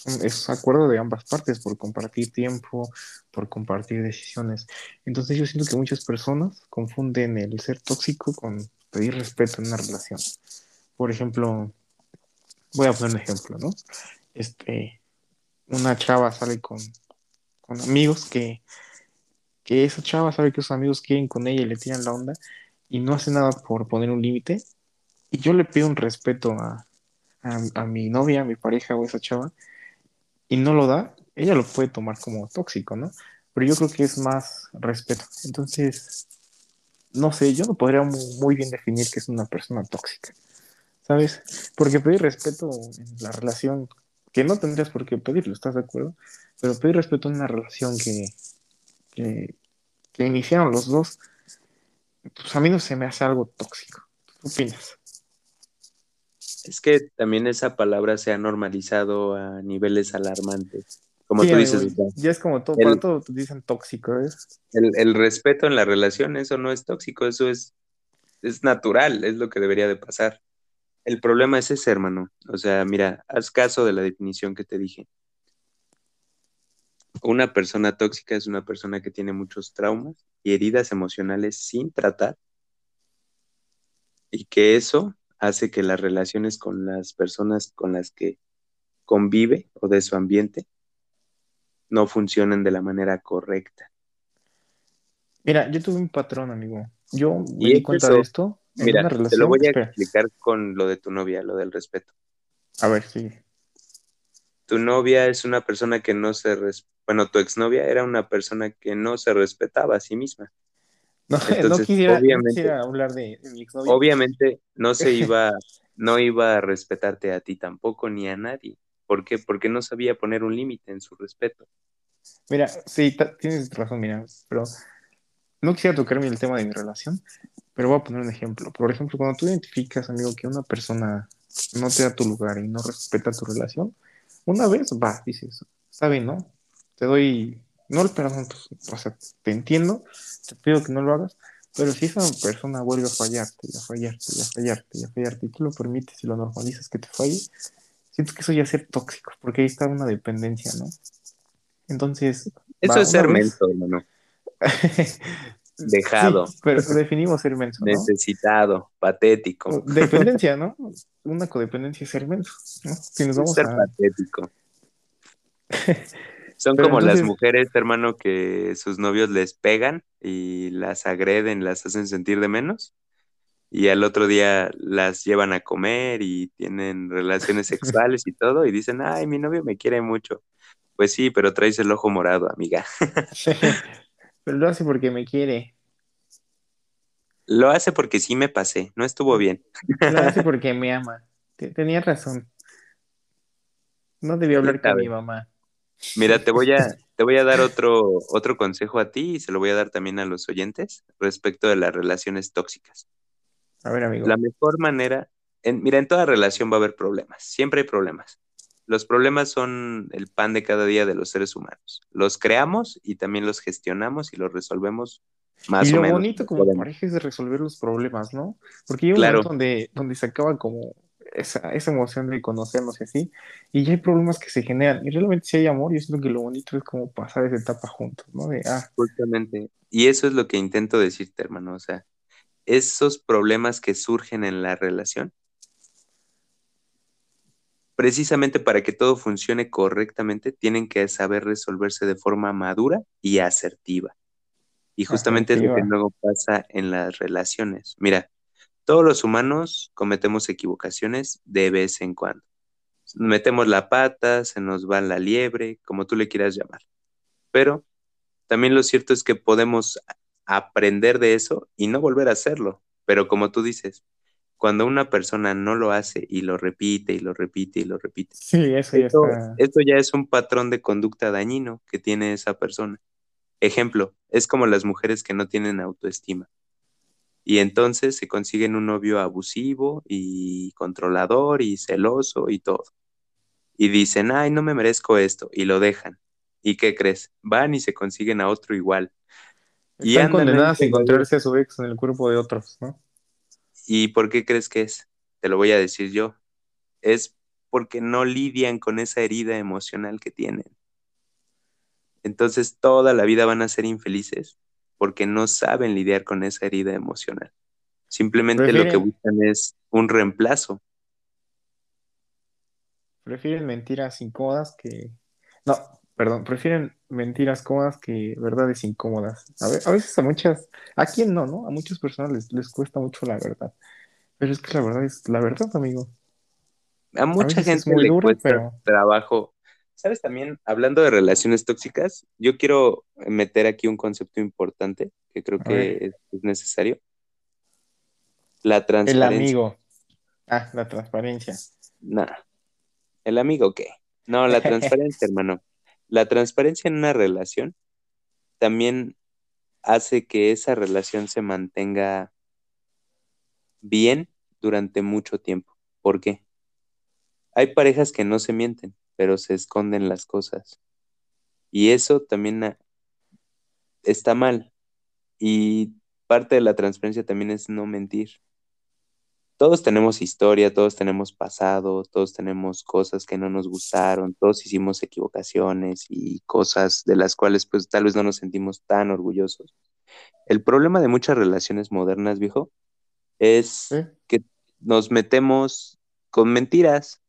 Un- Es acuerdo de ambas partes por compartir tiempo, por compartir decisiones. Entonces yo siento que muchas personas confunden el ser tóxico con pedir respeto en una relación. Por ejemplo, voy a poner un ejemplo, ¿no? Este, una chava sale con, amigos que, que esa chava sabe que sus amigos quieren con ella y le tiran la onda y no hace nada por poner un límite. Y yo le pido un respeto a, a mi novia, a mi pareja o esa chava y no lo da, ella lo puede tomar como tóxico, ¿no? Pero yo creo que es más respeto. Entonces, no sé, yo no podría mu- muy bien definir que es una persona tóxica, ¿sabes? Porque pedir respeto en la relación, que no tendrías por qué pedirlo, ¿estás de acuerdo? Pero pedir respeto en una relación que, que, que iniciaron los dos, pues a mí no se me hace algo tóxico. ¿Qué opinas? es que también esa palabra se ha normalizado a niveles alarmantes. Como Sí, tú dices, ya es como todo, el- para todo te dicen tóxico, el, el respeto en la relación, eso no es tóxico, eso es, es natural, es lo que debería de pasar. El problema es ese, hermano. O sea, mira, haz caso de la definición que te dije. Una persona tóxica es una persona que tiene muchos traumas y heridas emocionales sin tratar y que eso hace que las relaciones con las personas con las que convive o de su ambiente no funcionen de la manera correcta. Mira, yo tuve un patrón, amigo. Yo me di cuenta eso. de esto en Mira, una te relación. lo voy a Espera, explicar con lo de tu novia, lo del respeto. a ver, sí. Tu novia es una persona que no se res- bueno, tu exnovia era una persona que no se respetaba a sí misma. No, no Entonces, quisiera, no obviamente- quisiera hablar de, de mi exnovia. Obviamente no se iba no iba a respetarte a ti tampoco ni a nadie. ¿Por qué? Porque no sabía poner un límite en su respeto. Mira, sí, tienes razón, mira, pero no quisiera tocarme el tema de mi relación, pero voy a poner un ejemplo. Por ejemplo, cuando tú identificas, amigo, que una persona no te da tu lugar y no respeta tu relación, una vez va, dices, está bien, ¿no? Te doy, no el perdón, pues, o sea, te entiendo, te pido que no lo hagas, pero si esa persona vuelve a fallarte, y a fallarte, y a fallarte, y a fallarte, y tú lo permites y lo normalizas que te falle, siento que eso ya es ser tóxico, porque ahí está una dependencia, ¿no? Entonces. Eso es ser menso, hermano. Dejado. pero definimos ser menso. ¿no? Necesitado, patético. Dependencia, ¿no? Una codependencia es ser menso, ¿no? Si nos vamos ser patético. Son como las mujeres, hermano, que sus novios les pegan y las agreden, las hacen sentir de menos. Y al otro día las llevan a comer y tienen relaciones sexuales y todo. Y dicen, ay, mi novio me quiere mucho. Pues sí, pero traes el ojo morado, amiga. pero lo hace porque me quiere. Lo hace porque sí me pasé, no estuvo bien. Lo hace porque me ama. Tenía razón. No debía hablar con mi mamá. Mira, te voy a, te voy a dar otro, otro consejo a ti y se lo voy a dar también a los oyentes respecto de las relaciones tóxicas. A ver, amigo. La mejor manera, en, mira, en toda relación va a haber problemas, siempre hay problemas. Los problemas son el pan de cada día de los seres humanos. Los creamos y también los gestionamos y los resolvemos más o menos. Y lo bonito como pareja es de resolver los problemas, ¿no? Porque hay un momento donde, donde se acaba como esa, esa emoción de conocernos y así, y ya hay problemas que se generan, y realmente si hay amor, yo siento que lo bonito es como pasar esa etapa juntos, ¿no? De, ah. Justamente, y eso es lo que intento decirte, hermano, o sea, esos problemas que surgen en la relación, precisamente para que todo funcione correctamente, tienen que saber resolverse de forma madura y asertiva. Y justamente es lo que luego pasa en las relaciones. Mira, todos los humanos cometemos equivocaciones de vez en cuando. Metemos la pata, se nos va la liebre, como tú le quieras llamar. Pero también lo cierto es que podemos aprender de eso y no volver a hacerlo. Pero como tú dices, cuando una persona no lo hace y lo repite y lo repite y lo repite, sí, eso ya esto, esto ya es un patrón de conducta dañino que tiene esa persona. Ejemplo, es como las mujeres que no tienen autoestima y entonces se consiguen un novio abusivo y controlador y celoso y todo. Y dicen, ay, no me merezco esto, y lo dejan. ¿Y qué crees? Van y se consiguen a otro igual. Y Están condenadas a encontrarse a su ex en el cuerpo de otros, ¿no? ¿Y por qué crees que es? Te lo voy a decir yo. Es porque no lidian con esa herida emocional que tienen. Entonces toda la vida van a ser infelices porque no saben lidiar con esa herida emocional. Simplemente lo que buscan es un reemplazo. Prefieren mentiras incómodas que... No, perdón, prefieren mentiras cómodas que verdades incómodas. A, veces a muchas, a quién no, ¿no? A muchas personas les, cuesta mucho la verdad. Pero es que la verdad es la verdad, amigo. A mucha gente le cuesta trabajo ¿Sabes también, hablando de relaciones tóxicas, yo quiero meter aquí un concepto importante que creo que es, necesario. La transparencia. El amigo. Ah, la transparencia. No. ¿El amigo qué? No, la transparencia, hermano. La transparencia en una relación también hace que esa relación se mantenga bien durante mucho tiempo. ¿Por qué? Hay parejas que no se mienten pero se esconden las cosas. Y eso también está mal. Y parte de la transparencia también es no mentir. Todos tenemos historia, todos tenemos pasado, todos tenemos cosas que no nos gustaron, todos hicimos equivocaciones y cosas de las cuales pues tal vez no nos sentimos tan orgullosos. El problema de muchas relaciones modernas, viejo, es que nos metemos con mentiras.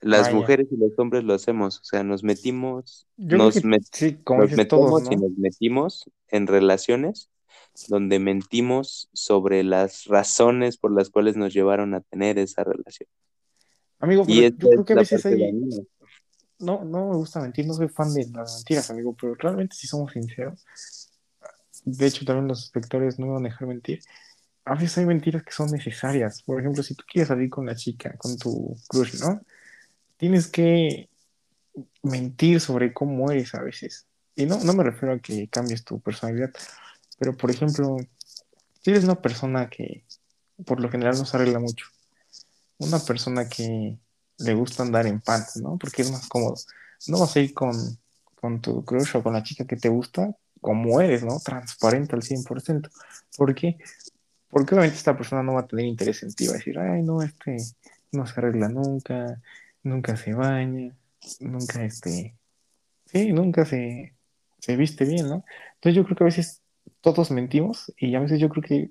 Las mujeres y los hombres lo hacemos, o sea, nos metimos, nos, metemos y nos metimos en relaciones donde mentimos sobre las razones por las cuales nos llevaron a tener esa relación. Amigo, yo creo que a veces hay... No, no me gusta mentir, no soy fan de las mentiras, amigo, pero realmente si somos sinceros, de hecho también los espectadores no van a dejar mentir, a veces hay mentiras que son necesarias. Por ejemplo, si tú quieres salir con la chica, con tu crush, ¿no? Tienes que mentir sobre cómo eres a veces. Y no, no me refiero a que cambies tu personalidad, pero por ejemplo, si eres una persona que por lo general no se arregla mucho, una persona que le gusta andar en pants, ¿no? Porque es más cómodo. No vas a ir con, con tu crush o con la chica que te gusta como eres, ¿no? Transparente al 100%. ¿Por qué? Porque obviamente esta persona no va a tener interés en ti, va a decir, ay, no, este no se arregla nunca, nunca se baña, nunca este, sí, nunca se, se viste bien, ¿no? Entonces yo creo que a veces todos mentimos y a veces yo creo que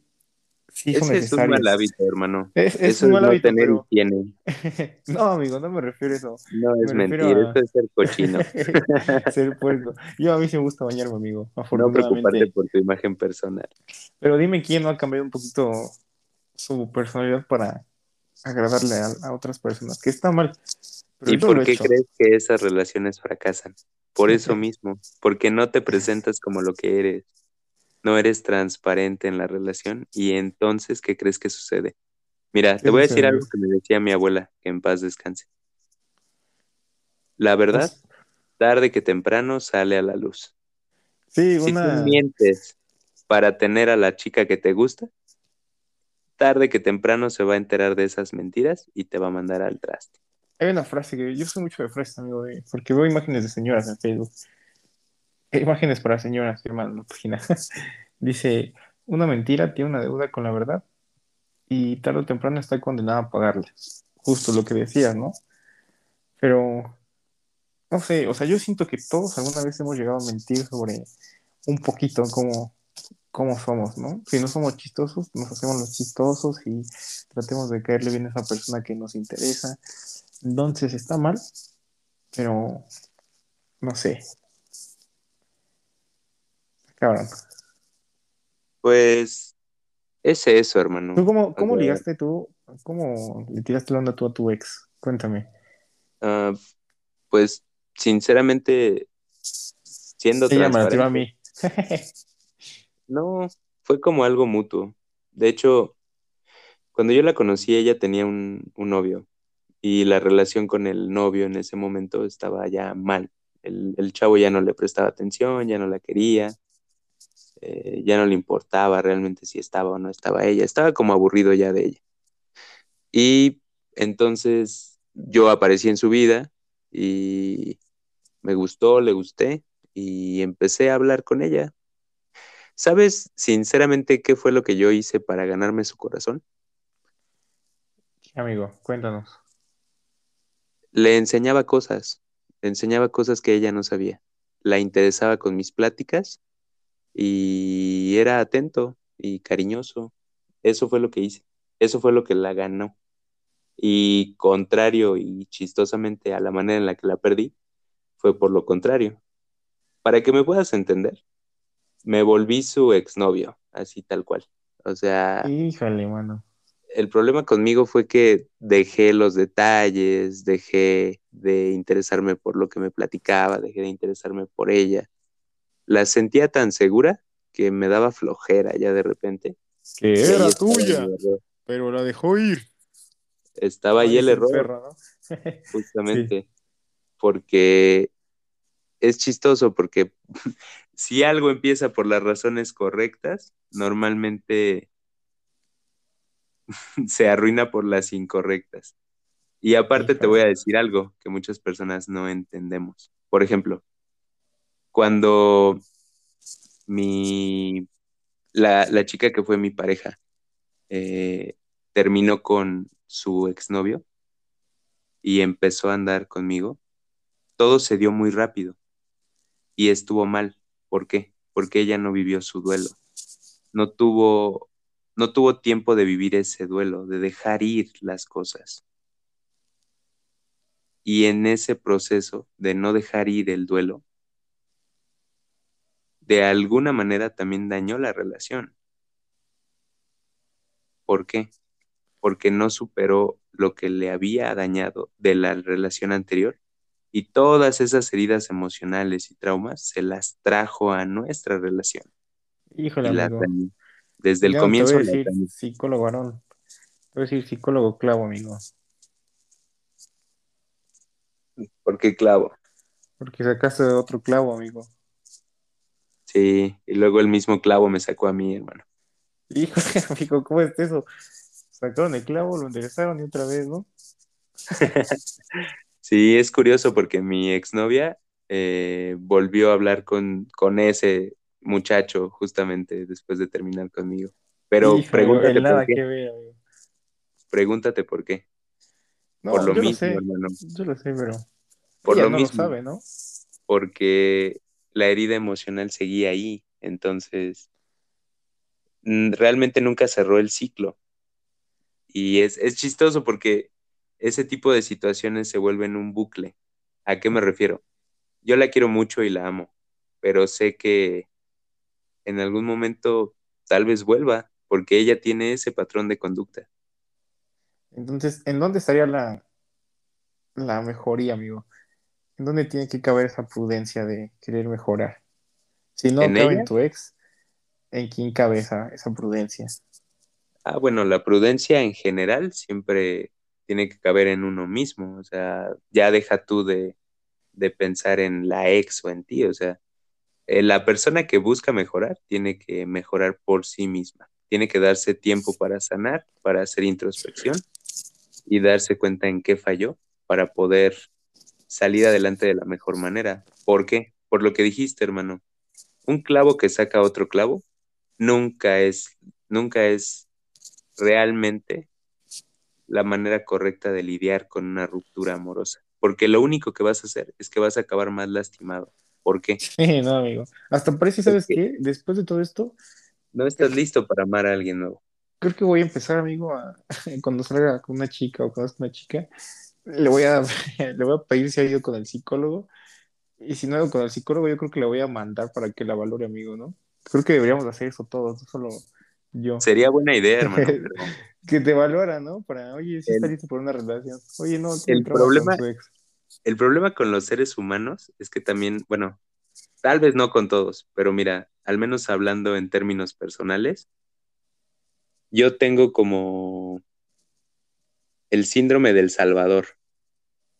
sí son Ese es un mal hábito, hermano. Es, es Eso un es mal no hábito, tener pero higiene. no, amigo, no me refiero a eso. No es Me mentir, a eso es ser cochino. ser puerco. Yo a mí sí me gusta bañarme, amigo, No preocuparte por tu imagen personal. Pero dime quién no ha cambiado un poquito su personalidad para agradarle a, a otras personas, que está mal. Pero ¿Y por qué crees que esas relaciones fracasan? Por eso mismo, porque no te presentas como lo que eres. No eres transparente en la relación y entonces, ¿qué crees que sucede? Mira, ¿Qué te voy a decir algo que me decía mi abuela, que en paz descanse. La verdad, Pues, tarde que temprano sale a la luz. sí, Si tú una, mientes para tener a la chica que te gusta, tarde que temprano se va a enterar de esas mentiras y te va a mandar al traste. hay una frase que yo soy mucho de frases, amigo, de- porque veo imágenes de señoras en Facebook. Imágenes para señoras, hermano, página. Dice, una mentira tiene una deuda con la verdad y tarde o temprano está condenada a pagarla. Justo lo que decías, ¿no? Pero, no sé, o sea, yo siento que todos alguna vez hemos llegado a mentir sobre un poquito cómo, cómo somos, ¿no? Si no somos chistosos, nos hacemos los chistosos y tratemos de caerle bien a esa persona que nos interesa. Entonces está mal, pero no sé, cabrón. Pues es eso, ¿Tú hermano. cómo, O cómo sea, ligaste tú? ¿Cómo le tiraste la onda tú a tu ex? Cuéntame. ah, pues sinceramente, siendo la tiró a transparente, mí. no, fue como algo mutuo. De hecho, cuando yo la conocí, ella tenía un, un novio y la relación con el novio en ese momento estaba ya mal. El, el chavo ya no le prestaba atención, ya no la quería, eh, ya no le importaba realmente si estaba o no estaba ella, estaba como aburrido ya de ella. Y entonces yo aparecí en su vida y me gustó, le gusté y empecé a hablar con ella. ¿Sabes sinceramente qué fue lo que yo hice para ganarme su corazón? Amigo, cuéntanos. Le enseñaba cosas, le enseñaba cosas que ella no sabía. La interesaba con mis pláticas y era atento y cariñoso. Eso fue lo que hice. Eso fue lo que la ganó. Y contrario y chistosamente a la manera en la que la perdí, fue por lo contrario. Para que me puedas entender, me volví su exnovio, así tal cual. O sea, Híjole, mano. el problema conmigo fue que dejé los detalles, dejé de interesarme por lo que me platicaba, dejé de interesarme por ella. La sentía tan segura que me daba flojera ya de repente. Que era estaba tuya, pero la dejó ir. Estaba ahí el error, justamente, porque es chistoso, porque si algo empieza por las razones correctas, normalmente se arruina por las incorrectas. Y aparte te voy a decir algo que muchas personas no entendemos. Por ejemplo, cuando mi, la, la chica que fue mi pareja eh, terminó con su exnovio y empezó a andar conmigo, todo se dio muy rápido y estuvo mal. ¿Por qué? Porque ella no vivió su duelo. No tuvo, no tuvo tiempo de vivir ese duelo, de dejar ir las cosas. Y en ese proceso de no dejar ir el duelo, de alguna manera también dañó la relación. ¿Por qué? Porque no superó lo que le había dañado de la relación anterior y todas esas heridas emocionales y traumas se las trajo a nuestra relación Híjole, amigo. Desde el no comienzo. Te voy a decir psicólogo varón. Te voy a decir psicólogo clavo, amigo. ¿Por qué clavo? Porque sacaste otro clavo, amigo. Sí, y luego el mismo clavo me sacó a mí, hermano. Híjole, amigo, ¿cómo es eso? Sacaron el clavo, lo enderezaron y otra vez, ¿no? Sí, es curioso porque mi exnovia eh, volvió a hablar con, con ese muchacho justamente después de terminar conmigo. Pero Híjole, pregúntate el nada por qué. que ver, amigo. Pregúntate por qué. No, por lo yo mismo, lo sé, hermano. yo lo sé, pero Por ella lo no mismo. lo sabe, ¿no? Porque la herida emocional seguía ahí. Entonces, realmente nunca cerró el ciclo. Y es, es chistoso porque ese tipo de situaciones se vuelven un bucle. ¿A qué me refiero? Yo la quiero mucho y la amo, pero sé que en algún momento tal vez vuelva, porque ella tiene ese patrón de conducta. Entonces, ¿en dónde estaría la, la mejoría, amigo? ¿En dónde tiene que caber esa prudencia de querer mejorar? Si no ¿En cabe ella? en tu ex, ¿en quién cabe esa, esa prudencia? Ah, bueno, la prudencia en general siempre tiene que caber en uno mismo, o sea, ya deja tú de, de pensar en la ex o en ti, o sea, eh, la persona que busca mejorar tiene que mejorar por sí misma, tiene que darse tiempo para sanar, para hacer introspección y darse cuenta en qué falló para poder salir adelante de la mejor manera. ¿Por qué? Por lo que dijiste, hermano. Un clavo que saca otro clavo nunca es, nunca es realmente la manera correcta de lidiar con una ruptura amorosa. Porque lo único que vas a hacer es que vas a acabar más lastimado. ¿Por qué? Sí, no, amigo. Hasta parece, ¿sabes qué? Después de todo esto, No estás listo para amar a alguien nuevo. creo que voy a empezar, amigo, a cuando salga con una chica o conozca una chica, le voy a, le voy a pedir si ha ido con el psicólogo. Y si no ha ido con el psicólogo, yo creo que le voy a mandar para que la valore, amigo, ¿no? Creo que deberíamos hacer eso todos, no solo yo. Sería buena idea, hermano. Que te valora, ¿no? Para, oye, si está El- listo por una relación. Oye, no, el problema- con ex. el problema con los seres humanos es que también, bueno, tal vez no con todos, pero mira, al menos hablando en términos personales, yo tengo como el síndrome del Salvador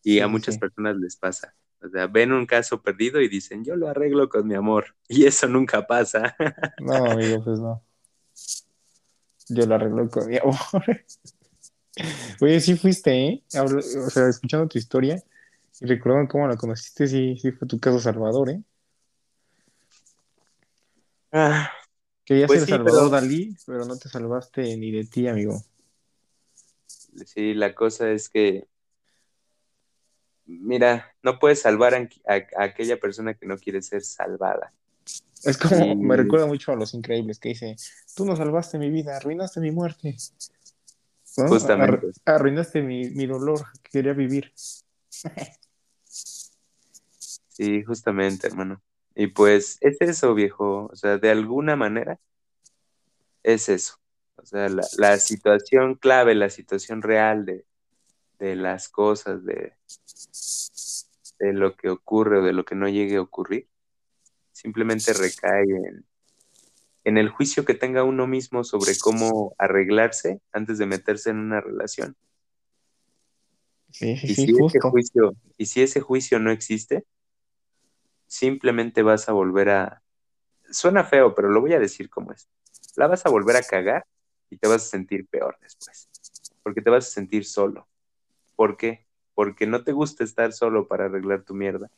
y Sí, a muchas sí. personas les pasa. O sea, ven un caso perdido y dicen, yo lo arreglo con mi amor. Y eso nunca pasa. No, amigo, pues no. Yo lo arreglo con mi amor. Oye, sí fuiste, ¿eh? Hablo- o sea, escuchando tu historia y recordando cómo la conociste, sí, sí fue tu caso Salvador, ¿eh? Ah, Querías Pues ser sí, Salvador pero- Dalí, pero no te salvaste ni de ti, amigo. sí, la cosa es que, mira, no puedes salvar a, a- a aquella persona que no quiere ser salvada. Es como, Y- me recuerda mucho a Los Increíbles, que dice, tú no salvaste mi vida, arruinaste mi muerte. ¿No? Justamente. Ar- arruinaste mi, mi dolor, que quería vivir. Sí, justamente, hermano. Y pues es eso, viejo. O sea, de alguna manera es eso. O sea, la, la situación clave, la situación real de, de las cosas, de, de lo que ocurre o de lo que no llegue a ocurrir, simplemente recae en, en el juicio que tenga uno mismo sobre cómo arreglarse antes de meterse en una relación. Sí, sí, Y sí, si ese juicio, y si ese juicio no existe, simplemente vas a volver a. Suena feo, pero lo voy a decir como es. La vas a volver a cagar y te vas a sentir peor después. Porque te vas a sentir solo. ¿Por qué? Porque no te gusta estar solo para arreglar tu mierda.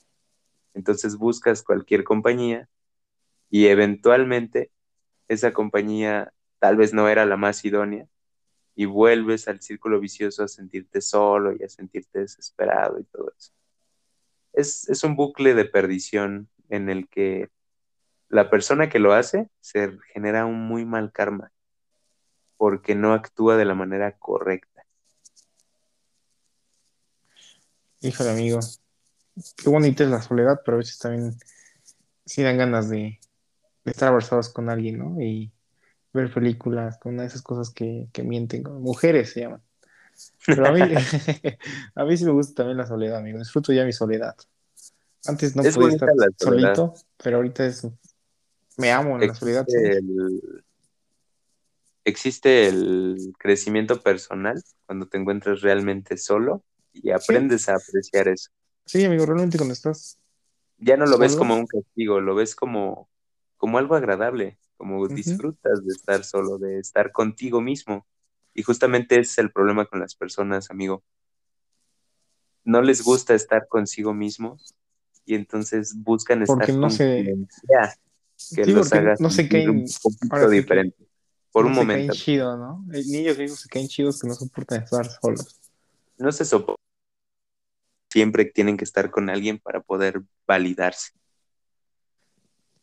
Entonces buscas cualquier compañía y eventualmente esa compañía tal vez no era la más idónea y vuelves al círculo vicioso a sentirte solo y a sentirte desesperado y todo eso. Es, es un bucle de perdición en el que la persona que lo hace se genera un muy mal karma porque no actúa de la manera correcta. Híjole, amigo. Qué bonita es la soledad, pero a veces también sí dan ganas de, de estar abrazados con alguien, ¿no? Y ver películas, con una de esas cosas que, que mienten, como mujeres se llaman. Pero a mí, a mí sí me gusta también la soledad, amigo. Disfruto ya mi soledad. Antes no Es podía estar solito, pero ahorita es, me amo en la soledad. Existe el crecimiento personal cuando te encuentras realmente solo y aprendes a apreciar eso. Sí, amigo, realmente cuando estás Ya no lo ves como un castigo, lo ves como, como algo agradable, como disfrutas de estar solo, de estar contigo mismo. Y justamente ese es el problema con las personas, amigo. No les gusta estar consigo mismos y entonces buscan estar Porque no con se- que Sí, los haga no se un poquito que diferente. Por no un se momento. caen chido, ¿no? Niños que se caen chidos que no soportan estar solos. No se soporta. Siempre tienen que estar con alguien para poder validarse.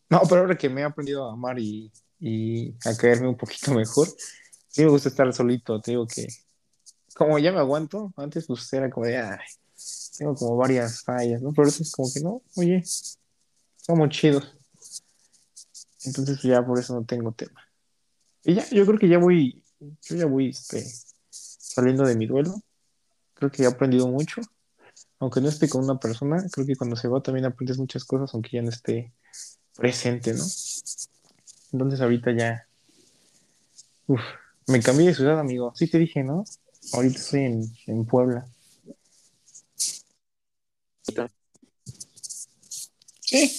No, pero ahora que me he aprendido a amar y, a caerme un poquito mejor, sí me gusta estar solito, te digo que como ya me aguanto, antes pues era como de, ay, tengo como varias fallas, ¿no? Pero ahorita es como que no, oye, somos chidos. Entonces pues, ya por eso no tengo tema. Y ya, yo creo que ya voy, yo ya voy este, saliendo de mi duelo. Creo que he aprendido mucho. Aunque no esté con una persona, creo que cuando se va también aprendes muchas cosas, aunque ya no esté presente, ¿no? Entonces ahorita ya. Uf, me cambié de ciudad, amigo. Sí te dije, ¿no? Ahorita estoy en, en Puebla. Sí.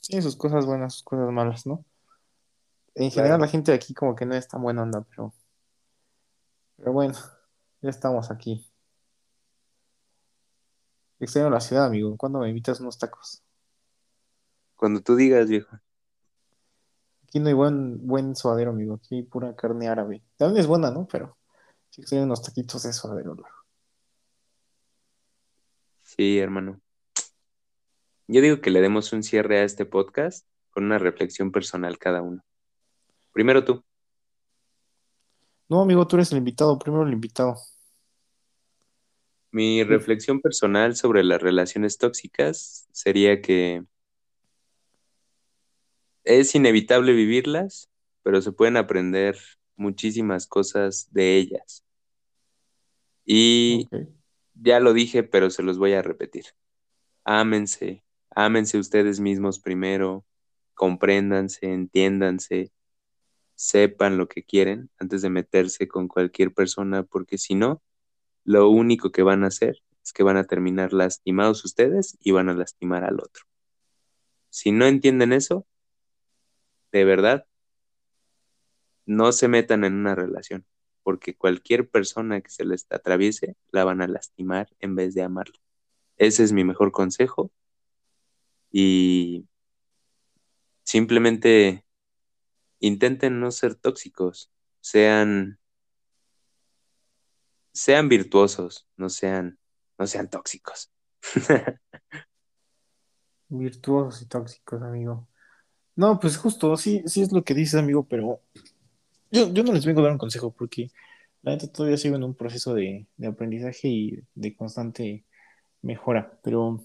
Tiene sus cosas buenas, sus cosas malas, ¿no? En general Claro. la gente de aquí como que no es tan buena onda, pero... Pero bueno, ya estamos aquí. Extraño la ciudad, amigo. ¿Cuándo me invitas unos tacos? Cuando tú digas, viejo. Aquí no hay buen, buen suadero, amigo. Aquí hay pura carne árabe. También es buena, ¿no? Pero sí extraño unos taquitos de suadero. ¿no? Sí, hermano. Yo digo que le demos un cierre a este podcast con una reflexión personal cada uno. Primero tú. No, amigo, tú eres el invitado. Primero el invitado. Mi reflexión personal sobre las relaciones tóxicas sería que es inevitable vivirlas, pero se pueden aprender muchísimas cosas de ellas. Y ya lo dije, pero se los voy a repetir. Ámense, ámense ustedes mismos primero, compréndanse, entiéndanse, sepan lo que quieren antes de meterse con cualquier persona, porque si no, lo único que van a hacer es que van a terminar lastimados ustedes y van a lastimar al otro. Si no entienden eso, de verdad, no se metan en una relación, porque cualquier persona que se les atraviese la van a lastimar en vez de amarla. Ese es mi mejor consejo y simplemente intenten no ser tóxicos, sean sean virtuosos, no sean no sean tóxicos. Virtuosos y tóxicos, amigo. No, pues justo, sí, sí es lo que dices, amigo, pero yo, yo no les vengo a dar un consejo porque la neta todavía sigo en un proceso de, de aprendizaje y de constante mejora. Pero,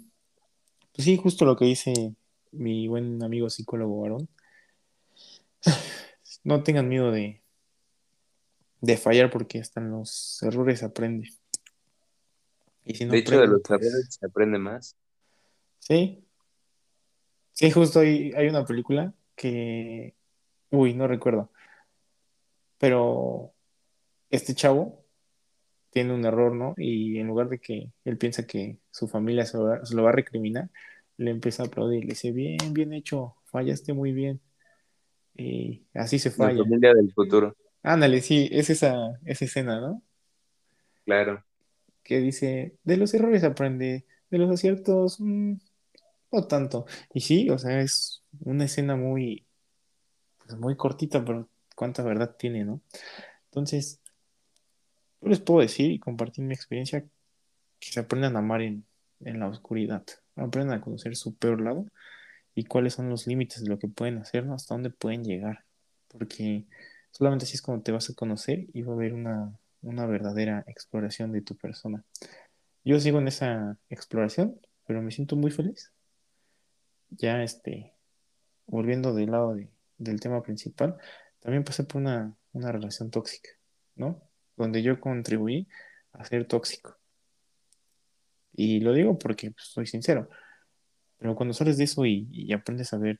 pues sí, justo lo que dice mi buen amigo psicólogo varón. No tengan miedo de, de fallar porque hasta en los errores aprende. Y si no de hecho, de los pues, errores se aprende más. Sí. Sí, justo hay, hay una película que, uy, no recuerdo, pero este chavo tiene un error, ¿no? Y en lugar de que él piensa que su familia se lo va, se lo va a recriminar, le empieza a aplaudir, le dice, bien, bien hecho, fallaste muy bien. Y así se La falla. familia del futuro, Ándale, sí, es esa, esa escena, ¿no? claro. Que dice, de los errores aprende, de los aciertos, mm, no tanto. Y sí, o sea, es una escena muy, pues, muy cortita, pero cuánta verdad tiene, ¿no? Entonces, yo les puedo decir y compartir mi experiencia que se aprendan a amar en, en la oscuridad, aprendan a conocer su peor lado y cuáles son los límites de lo que pueden hacer, ¿no? hasta dónde pueden llegar, porque solamente así es como te vas a conocer y va a haber una, una verdadera exploración de tu persona. Yo sigo en esa exploración, pero me siento muy feliz. Ya, este, volviendo del lado de- del tema principal, también pasé por una, una relación tóxica, ¿no? Donde yo contribuí a ser tóxico. Y lo digo porque pues, soy sincero, pero cuando sales de eso y, y aprendes a ver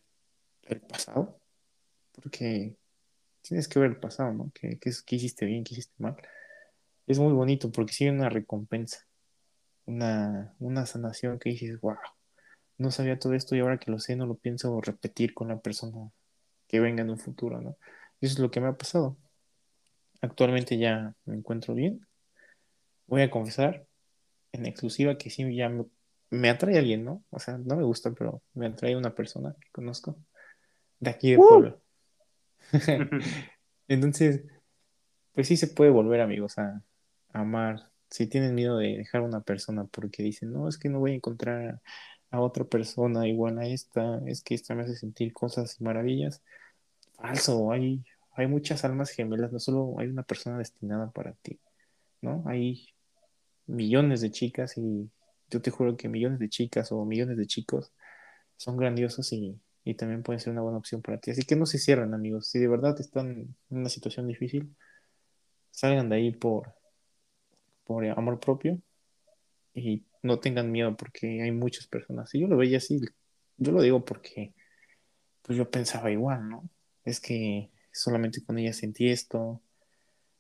el pasado, porque tienes que ver el pasado, ¿no? ¿Qué, qué, qué hiciste bien, qué hiciste mal? Es muy bonito porque hay una recompensa, una, una sanación que dices, wow, no sabía todo esto y ahora que lo sé no lo pienso repetir con la persona que venga en un futuro, ¿no? Eso es lo que me ha pasado. Actualmente ya me encuentro bien. Voy a confesar en exclusiva que sí ya me, me atrae alguien, ¿no? O sea, no me gusta, pero me atrae una persona que conozco de aquí de ¡Uh! Puebla. Entonces, pues sí se puede volver amigos a, amar. Si tienen miedo de dejar una persona porque dicen, no, es que no voy a encontrar a otra persona igual a esta, es que esta me hace sentir cosas y maravillas. Falso, hay, hay muchas almas gemelas, no solo hay una persona destinada para ti, ¿no? Hay millones de chicas y yo te juro que millones de chicas o millones de chicos son grandiosos y, y también pueden ser una buena opción para ti. Así que no se cierren, amigos. Si de verdad están en una situación difícil, salgan de ahí por, por amor propio y no tengan miedo porque hay muchas personas. Y yo lo veía así, yo lo digo porque pues yo pensaba igual, ¿no? Es que solamente con ella sentí esto,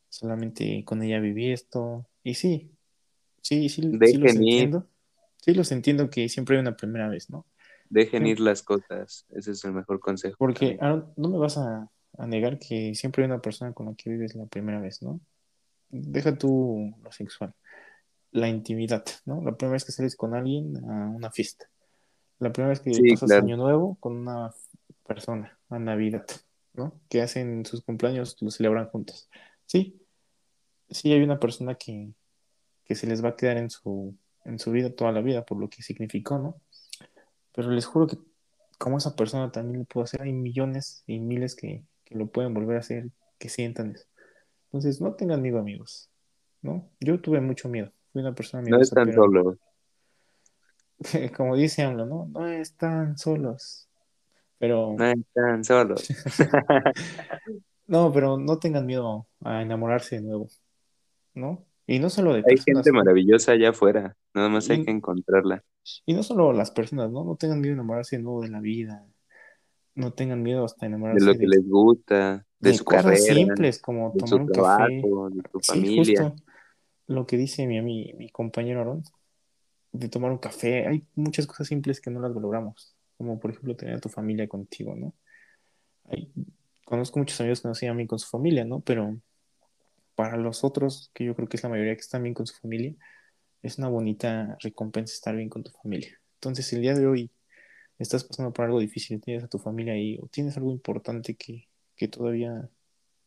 solamente con ella viví esto. Y sí, sí, sí, sí los ir, entiendo. Sí los entiendo que siempre hay una primera vez, ¿no? Dejen Sí. ir las cosas. Ese es el mejor consejo. Porque. Aaron, no me vas a, a negar que siempre hay una persona con la que vives la primera vez, ¿no? Deja tú lo sexual, la intimidad, ¿no? La primera vez que sales con alguien a una fiesta, la primera vez que Sí, pasas claro. año nuevo con una persona, a Navidad, ¿no? Que hacen sus cumpleaños, lo celebran juntos. Sí, sí hay una persona que, que se les va a quedar en su, en su vida toda la vida por lo que significó, ¿no? Pero les juro que como esa persona también lo puedo hacer, hay millones y miles que, que lo pueden volver a hacer, que sientan eso. Entonces, no tengan miedo, amigos, ¿no? Yo tuve mucho miedo, fui una persona No miedosa, están pero solos. como dice AMLO, ¿no? No están solos, pero No están solos. no, pero no tengan miedo a enamorarse de nuevo, ¿no? Y no solo de Hay personas, gente maravillosa allá afuera. Nada más hay que encontrarla. y no solo las personas, ¿no? No tengan miedo de enamorarse de nuevo de la vida, no tengan miedo hasta De enamorarse lo que de, les gusta, de de su cosas carrera, simples como de tomar su un café. trabajo, de su Sí, familia. justo lo que dice mi, mi, mi compañero Aaron, de tomar un café. Hay muchas cosas simples que no las valoramos, como por ejemplo tener a tu familia contigo, ¿no? Hay, conozco muchos amigos que no se bien con su familia, ¿no? Pero para los otros, que yo creo que es la mayoría que están bien con su familia, es una bonita recompensa estar bien con tu familia. Entonces, si el día de hoy estás pasando por algo difícil, tienes a tu familia ahí o tienes algo importante que, que todavía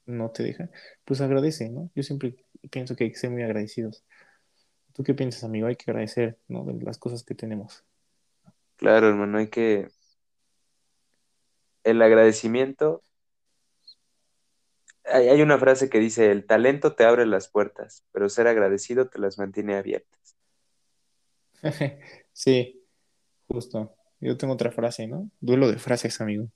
no te deja, pues agradece, ¿no? Yo siempre pienso que hay que ser muy agradecidos. ¿Tú qué piensas, amigo? Hay que agradecer, ¿no? De las cosas que tenemos. Claro, hermano, hay que... El agradecimiento... Hay, una frase que dice, el talento te abre las puertas, pero ser agradecido te las mantiene abiertas. sí, justo. Yo tengo otra frase, ¿no? Duelo de frases, amigo,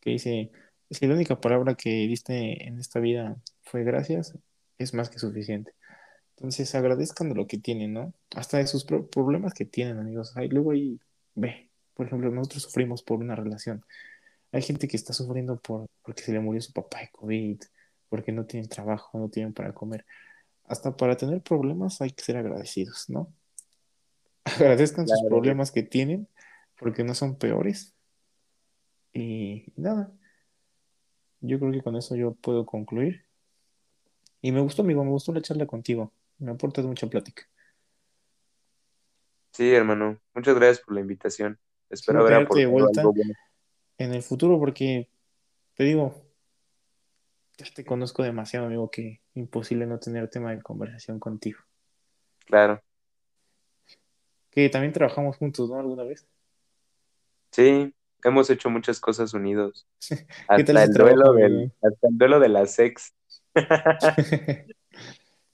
que dice, si la única palabra que diste en esta vida fue gracias, es más que suficiente. Entonces agradezcan de lo que tienen, ¿no? Hasta de sus pro- problemas que tienen, amigos. Luego ahí, ve, por ejemplo, nosotros sufrimos por una relación. Hay gente que está sufriendo por, porque se le murió su papá de COVID, porque no tienen trabajo, no tienen para comer. Hasta para tener problemas hay que ser agradecidos, ¿no? Agradezcan sus problemas que tienen, porque no son peores. Y nada, yo creo que con eso yo puedo concluir. Y me gustó, amigo, me gustó la charla contigo. Me aportas mucha plática. Sí, hermano, muchas gracias por la invitación. Espero haber aportado vuelta algo bueno. en el futuro porque, te digo, ya te conozco demasiado, amigo, que imposible no tener tema de conversación contigo. Claro. Que también trabajamos juntos, ¿no? ¿Alguna vez? Sí, hemos hecho muchas cosas unidos. ¿Qué tal Hasta el duelo del, hasta el duelo de la sex.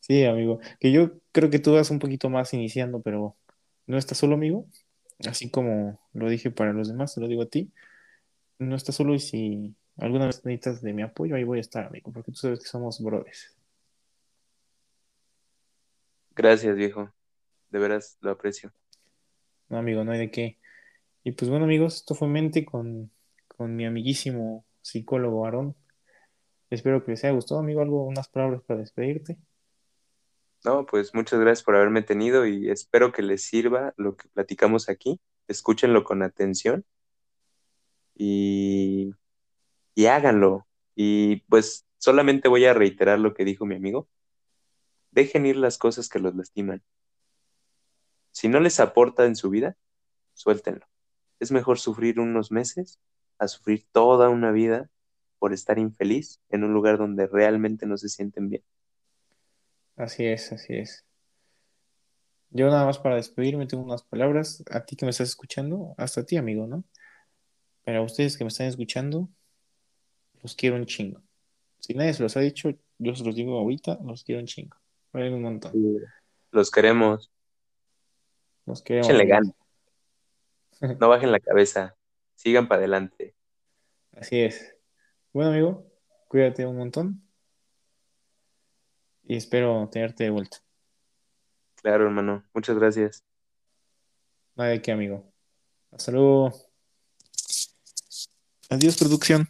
Sí, amigo. Que yo creo que tú vas un poquito más iniciando, pero no estás solo, amigo. Así como lo dije para los demás, te lo digo a ti. No estás solo y si alguna vez necesitas de mi apoyo, ahí voy a estar, amigo, porque tú sabes que somos brothers. Gracias, viejo. De veras lo aprecio. No, amigo, no hay de qué. Y pues bueno, amigos, esto fue Mente con, con mi amiguísimo psicólogo Aarón. Espero que les haya gustado, amigo, algo, unas palabras para despedirte. No, pues muchas gracias por haberme tenido y espero que les sirva lo que platicamos aquí. Escúchenlo con atención y, y háganlo. Y pues solamente voy a reiterar lo que dijo mi amigo. Dejen ir las cosas que los lastiman. Si no les aporta en su vida, suéltenlo. Es mejor sufrir unos meses a sufrir toda una vida por estar infeliz en un lugar donde realmente no se sienten bien. Así es, así es. Yo nada más para despedirme tengo unas palabras. A ti que me estás escuchando, hasta a ti, amigo, ¿no? Pero a ustedes que me están escuchando, los quiero un chingo. Si nadie se los ha dicho, yo se los digo ahorita, los quiero un chingo. Valen un montón. Los queremos. Los queremos. Échenle amigos. ganas. No bajen la cabeza. Sigan para adelante. Así es. Bueno, amigo, cuídate un montón. Y espero tenerte de vuelta. Claro, hermano. Muchas gracias. Nada de qué, amigo. Hasta luego. Adiós, producción.